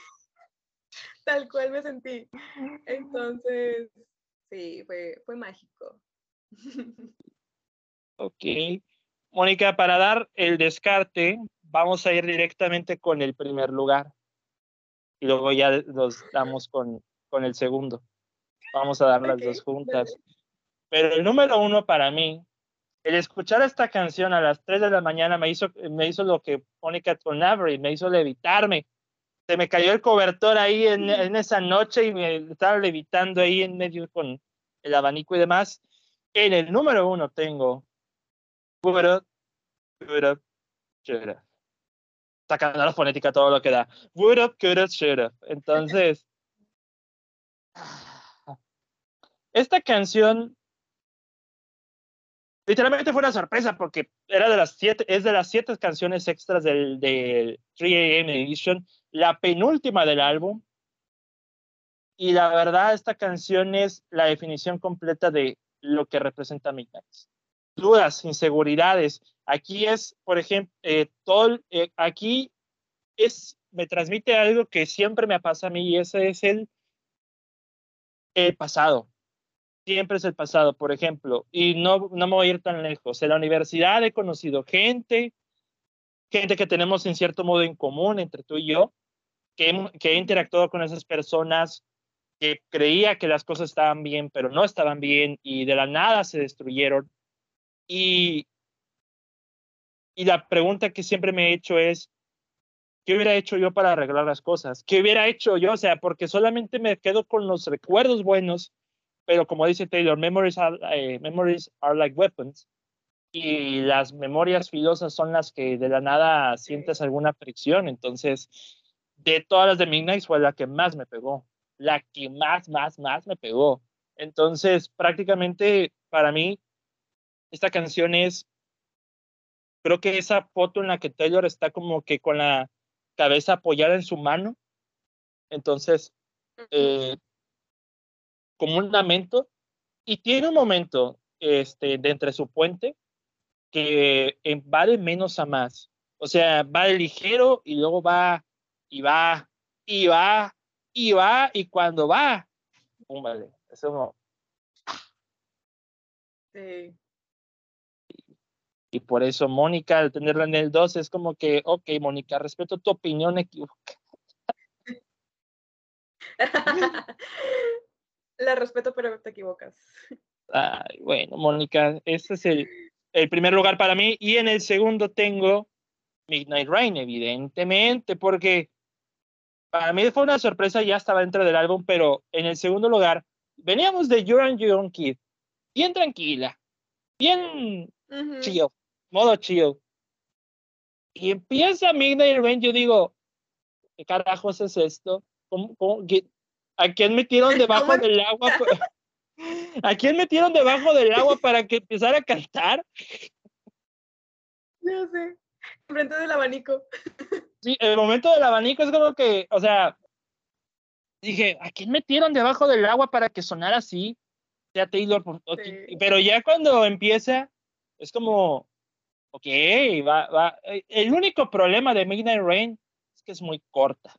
tal cual me sentí. Entonces, sí, fue, fue mágico. Ok. Mónica, para dar el descarte, vamos a ir directamente con el primer lugar. Y luego ya nos damos con, con el segundo. Vamos a dar las dos juntas. Pero el número uno para mí el escuchar esta canción a las 3 de la mañana me hizo, me hizo lo que pone con Avery, me hizo levitarme. Se me cayó el cobertor ahí en, en, esa noche y me estaba levitando ahí en medio con el abanico y demás. En el número uno tengo. Sacando la fonética todo lo que da. Entonces, esta canción literalmente fue una sorpresa porque era de las siete, es de las siete canciones extras del, del 3AM Edition, la penúltima del álbum. Y la verdad, esta canción es la definición completa de lo que representa Midnight. Dudas, inseguridades. Aquí es, por ejemplo, eh, todo, eh, aquí es, me transmite algo que siempre me pasa a mí y ese es el, el pasado siempre es el pasado, por ejemplo, y no, no me voy a ir tan lejos. En la universidad he conocido gente, gente que tenemos en cierto modo en común entre tú y yo, que, que he interactuado con esas personas que creía que las cosas estaban bien, pero no estaban bien y de la nada se destruyeron. Y, y la pregunta que siempre me he hecho es, ¿qué hubiera hecho yo para arreglar las cosas? ¿Qué hubiera hecho yo? O sea, porque solamente me quedo con los recuerdos buenos pero como dice Taylor, memories are, eh, memories are like weapons. Y las memorias filosas son las que de la nada sientes alguna fricción. Entonces, de todas las de Midnight fue la que más me pegó. La que más, más, más me pegó. Entonces, prácticamente para mí, esta canción es, creo que esa foto en la que Taylor está como que con la cabeza apoyada en su mano. Entonces, eh, como un lamento y tiene un momento este, de entre su puente que eh, va de menos a más. O sea, va de ligero y luego va y va y va y va y cuando va, pum, vale. Eso no. Sí. Y por eso Mónica, al tenerla en el 2, es como que, ok, Mónica, respeto tu opinión equivocada. La respeto, pero te equivocas. Ay, bueno, Mónica, este es el, el primer lugar para mí. Y en el segundo tengo Midnight Rain, evidentemente, porque para mí fue una sorpresa, ya estaba dentro del álbum, pero en el segundo lugar, veníamos de You're and Young Kid, bien tranquila, bien chill, modo chill. Y empieza Midnight Rain, yo digo, ¿qué carajos es esto? ¿A quién metieron debajo del agua? ¿A quién metieron debajo del agua para que empezara a cantar? No sé, enfrente del abanico. Sí, el momento del abanico es como que, o sea, dije, ¿a quién metieron debajo del agua para que sonara así? Sea Taylor, pero ya cuando empieza, es como, ok, va, va. Eh, el único problema de Midnight Rain es que es muy corta.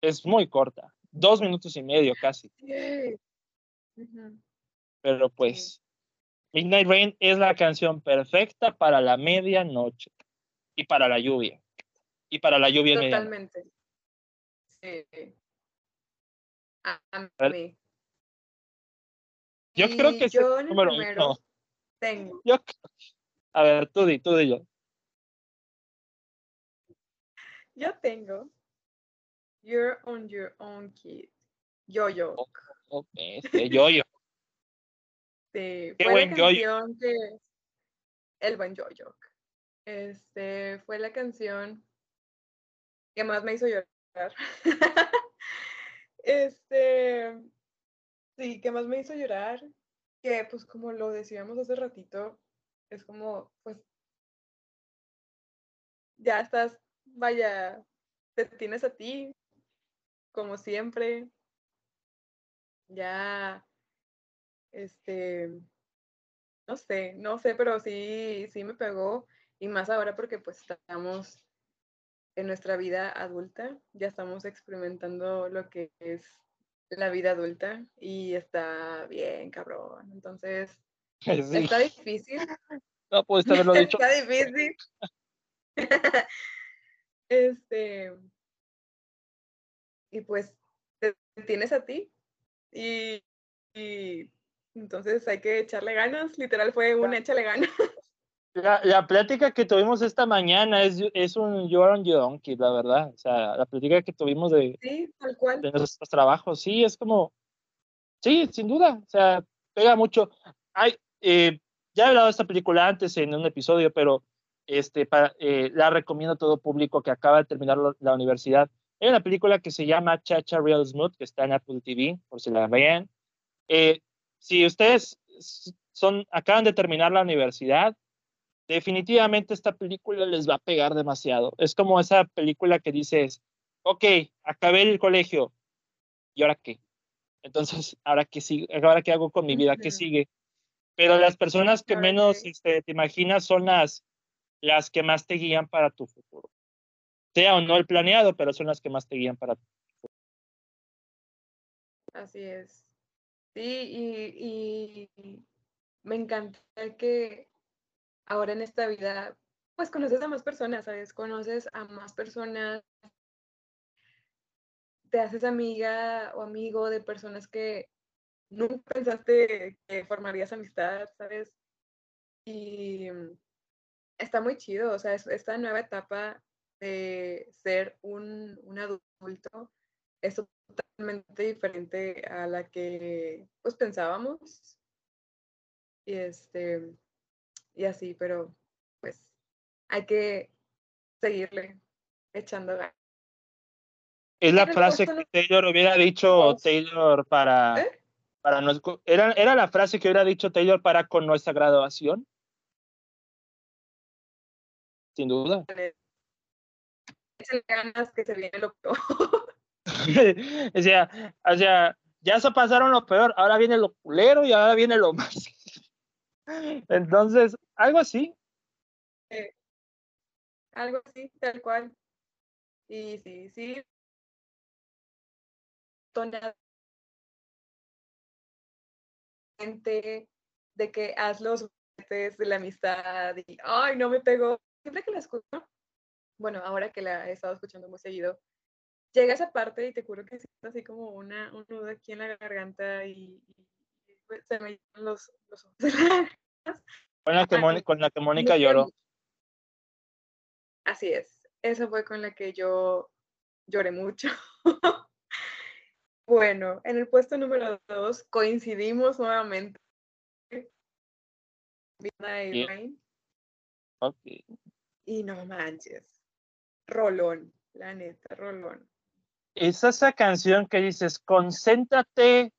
Es muy corta. Dos minutos y medio casi. Pero pues, Midnight Rain es la canción perfecta para la medianoche y para la lluvia. Y para la lluvia Totalmente. Sí. A, mí. Yo creo que yo en el número tengo. Yo, a ver, tú di, tú di yo. Yo tengo You're on your own kid. Yo-yo. Oh, este, yo-yo. Sí, fue la canción que el buen yo-yo. Este fue la canción que más me hizo llorar. este, sí, que más me hizo llorar, que pues como lo decíamos hace ratito, es como, pues, ya estás, vaya, te tienes a ti, como siempre. Ya, este, no sé, no sé, pero sí, sí me pegó. Y más ahora porque pues estamos en nuestra vida adulta, ya estamos experimentando lo que es la vida adulta y está bien, cabrón. Entonces, está difícil. No puedes haberlo dicho. está difícil. este, y pues te tienes a ti y, entonces hay que echarle ganas, literal fue un échale ganas. La, plática que tuvimos esta mañana es, es un You're on Your la verdad. O sea, la plática que tuvimos de, sí, tal cual. de nuestros trabajos, sí, es como, sí, sin duda, o sea, pega mucho. Hay, eh, ya he hablado de esta película antes en un episodio, pero este, para, eh, la recomiendo a todo público que acaba de terminar la universidad. Hay una película que se llama Chacha Real Smooth, que está en Apple TV, por si la vean. Eh, si ustedes son, acaban de terminar la universidad, definitivamente esta película les va a pegar demasiado. Es como esa película que dices, ok, acabé el colegio, ¿y ahora qué? Entonces, ¿ahora qué, sigue? ¿Ahora qué hago con mi vida? ¿Qué sigue? Pero las personas que menos este, te imaginas son las, las que más te guían para tu futuro sea o no el planeado, pero son las que más te guían para Así es. Sí, y, me encanta que ahora en esta vida, pues conoces a más personas, ¿sabes? Conoces a más personas, te haces amiga o amigo de personas que nunca pensaste que formarías amistad, ¿sabes? Y está muy chido, o sea, esta nueva etapa de ser un, un adulto es totalmente diferente a la que pues pensábamos. Y este y así pero pues hay que seguirle echando ganas. Es la frase que Taylor hubiera dicho Taylor para ¿Eh? para era era la frase que hubiera dicho Taylor para con nuestra graduación. Sin duda ganas que se viene lo peor. o, sea, o sea, ya se pasaron lo peor, ahora viene lo culero y ahora viene lo más. Entonces, algo así, algo así, tal cual. Y sí, sí. de que haz los de la amistad y ay no me pegó siempre que la escucho bueno ahora que la he estado escuchando muy seguido llega esa parte y te juro que siento así como una un nudo aquí en la garganta y, pues, se me llenan los, los ojos con la que, con la que Mónica lloró. Así es esa fue con la que yo lloré mucho. Bueno, en el puesto número dos coincidimos nuevamente. y Y no manches. Rolón, la neta, Rolón. Es esa canción que dices, concéntrate,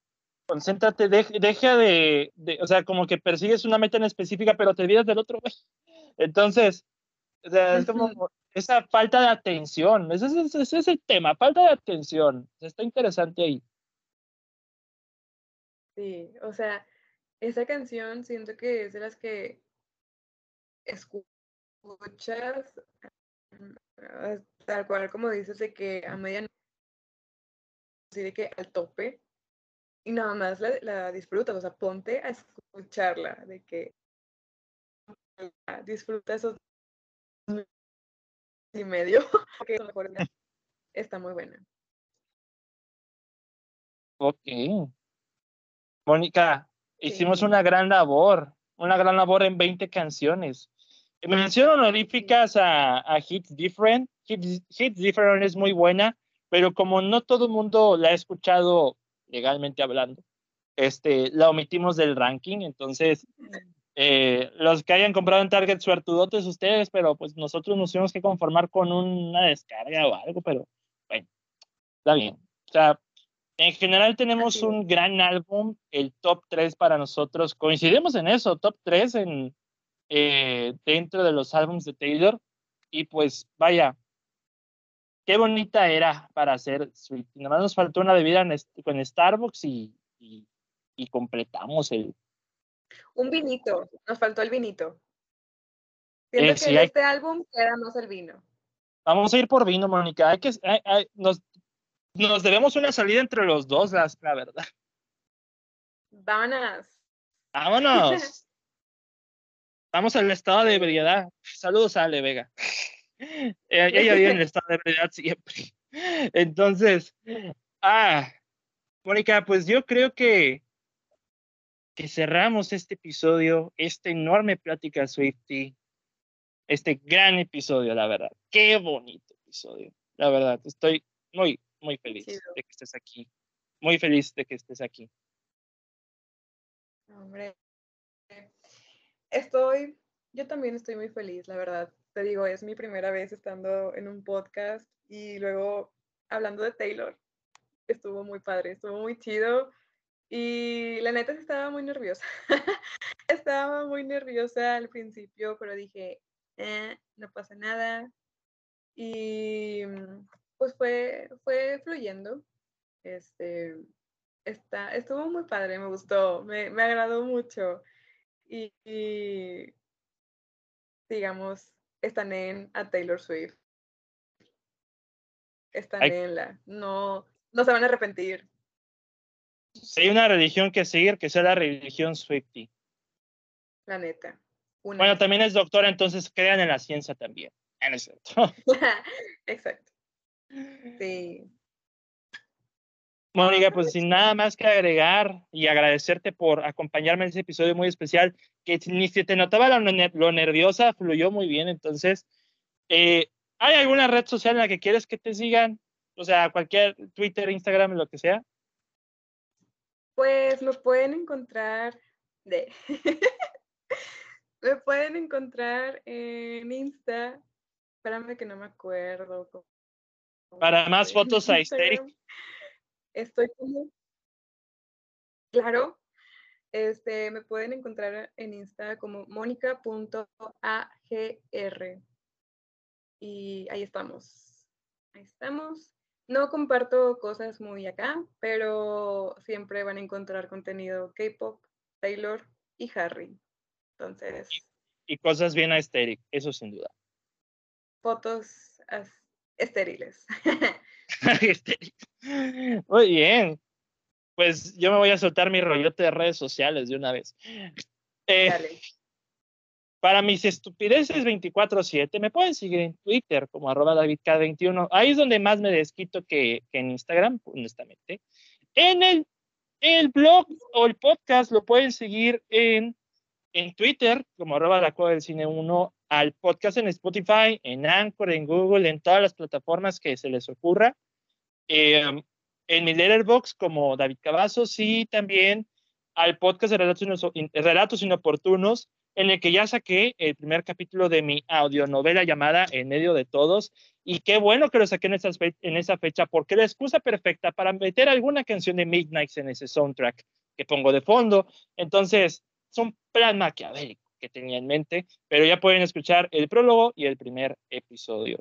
concéntrate, deja de, o sea, como que persigues una meta en específica, pero te olvidas del otro, Entonces, es como, esa falta de atención, ese, es el tema, falta de atención, está interesante ahí. Sí, o sea, esa canción siento que es de las que escuchas tal cual como dices de que a medianoche, así de que al tope, y nada más la, la disfrutas, o sea, ponte a escucharla, de que disfruta esos y medio, que está muy buena. Ok. Mónica, hicimos una gran labor, una gran labor en 20 canciones. Mención honoríficas a, a Hits Different. Hits, Different es muy buena, pero como no todo el mundo la ha escuchado legalmente hablando, este, la omitimos del ranking, entonces eh, los que hayan comprado en Target suertudotes ustedes, pero pues nosotros nos tuvimos que conformar con una descarga o algo, pero bueno, está bien. O sea, en general tenemos un gran álbum, el top 3 para nosotros. Coincidimos en eso, top 3 en, eh, dentro de los álbumes de Taylor. Y pues vaya, qué bonita era para hacer Sweet. Nada más nos faltó una bebida en, con Starbucks y, y completamos el, un vinito, nos faltó el vinito. Siento eh, que en este álbum queda más el vino. Vamos a ir por vino, Mónica. Hay que, nos, nos, debemos una salida entre los dos, la, la verdad. Vámonos. Vámonos. Vamos al estado de ebriedad. Saludos a Ale Vega. Ella vive en el estado de ebriedad siempre. Entonces, ah, Mónica, pues yo creo que que cerramos este episodio, esta enorme plática Swifty, este gran episodio, la verdad. Qué bonito episodio, la verdad. Estoy muy, muy feliz de que estés aquí. Muy feliz de que estés aquí. Hombre, estoy, yo también estoy muy feliz, la verdad. Te digo, es mi primera vez estando en un podcast y luego hablando de Taylor. Estuvo muy padre, estuvo muy chido. Y la neta estaba muy nerviosa. estaba muy nerviosa al principio, pero dije, eh, no pasa nada. Y mm, pues fue, fue fluyendo. Este, está, estuvo muy padre, me gustó, me, me agradó mucho. Y, digamos, están en a Taylor Swift. Están en la. No, no se van a arrepentir si hay una religión que seguir, que sea la religión Swifty. La neta. Bueno, también es doctora, entonces crean en la ciencia también. Exacto. Sí. Mónica, pues sin nada más que agregar y agradecerte por acompañarme en ese episodio muy especial, que ni se te notaba lo, lo nerviosa, fluyó muy bien. Entonces, eh, ¿hay alguna red social en la que quieres que te sigan? O sea, cualquier Twitter, Instagram, lo que sea. Pues me pueden encontrar de. me pueden encontrar en Insta. Espérame que no me acuerdo. Para más fotos a Estoy como. Claro. Este, me pueden encontrar en Insta como mónica.agr. Y ahí estamos. Ahí estamos. No comparto cosas muy acá, pero siempre van a encontrar contenido K-pop, Taylor y Harry. Entonces. y cosas bien estériles, eso sin duda. Fotos estériles. Muy bien. Pues yo me voy a soltar mi rollote de redes sociales de una vez. Eh, para mis estupideces 24-7, me pueden seguir en Twitter como arroba DavidK21. Ahí es donde más me desquito que, que en Instagram, honestamente. En el, el blog o el podcast lo pueden seguir en, en Twitter como arroba la del cine 1, al podcast en Spotify, en Anchor, en Google, en todas las plataformas que se les ocurra. Eh, en mi letterbox como David Cavazos y también al podcast de Relatos, Relatos Inoportunos en el que ya saqué el primer capítulo de mi audionovela llamada En medio de todos. Y qué bueno que lo saqué en esa, en esa fecha, porque la excusa perfecta para meter alguna canción de Midnight en ese soundtrack que pongo de fondo. Entonces, es un plan maquiavélico que tenía en mente, pero ya pueden escuchar el prólogo y el primer episodio.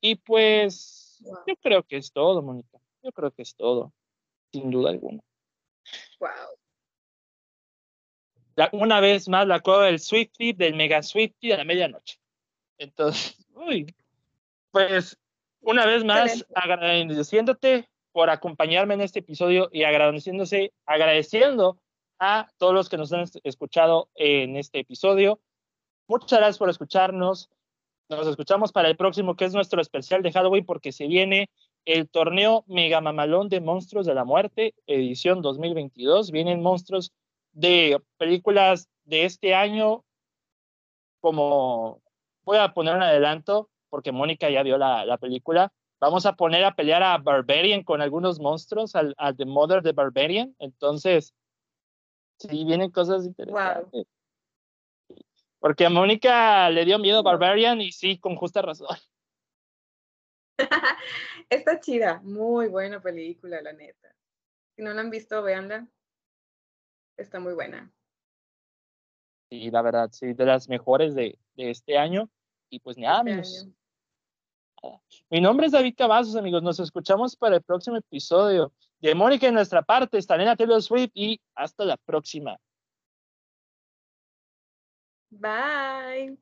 Y pues, yo creo que es todo, Mónica. Yo creo que es todo, sin duda alguna. Wow una vez más la cueva del Swifty, del Mega Swifty a la medianoche. Entonces, uy, pues una vez más agradeciéndote por acompañarme en este episodio y agradeciéndose, agradeciendo a todos los que nos han escuchado en este episodio. Muchas gracias por escucharnos. Nos escuchamos para el próximo, que es nuestro especial de Halloween, porque se viene el torneo Mega Mamalón de Monstruos de la Muerte, edición 2022. Vienen monstruos de películas de este año, como voy a poner un adelanto, porque Mónica ya vio la, la, película, vamos a poner a pelear a Barbarian con algunos monstruos, al, al The Mother de Barbarian, entonces, sí, vienen cosas interesantes. Porque a Mónica le dio miedo a Barbarian y sí, con justa razón. Está chida, muy buena película, la neta. Si no la han visto, véanla está muy buena. Sí, la verdad, sí, de las mejores de, de este año. Y pues nada, este amigos. Mi nombre es David Cavazos, amigos. Nos escuchamos para el próximo episodio de Mónica en nuestra parte. Estaré en Taylor Swift y hasta la próxima. Bye.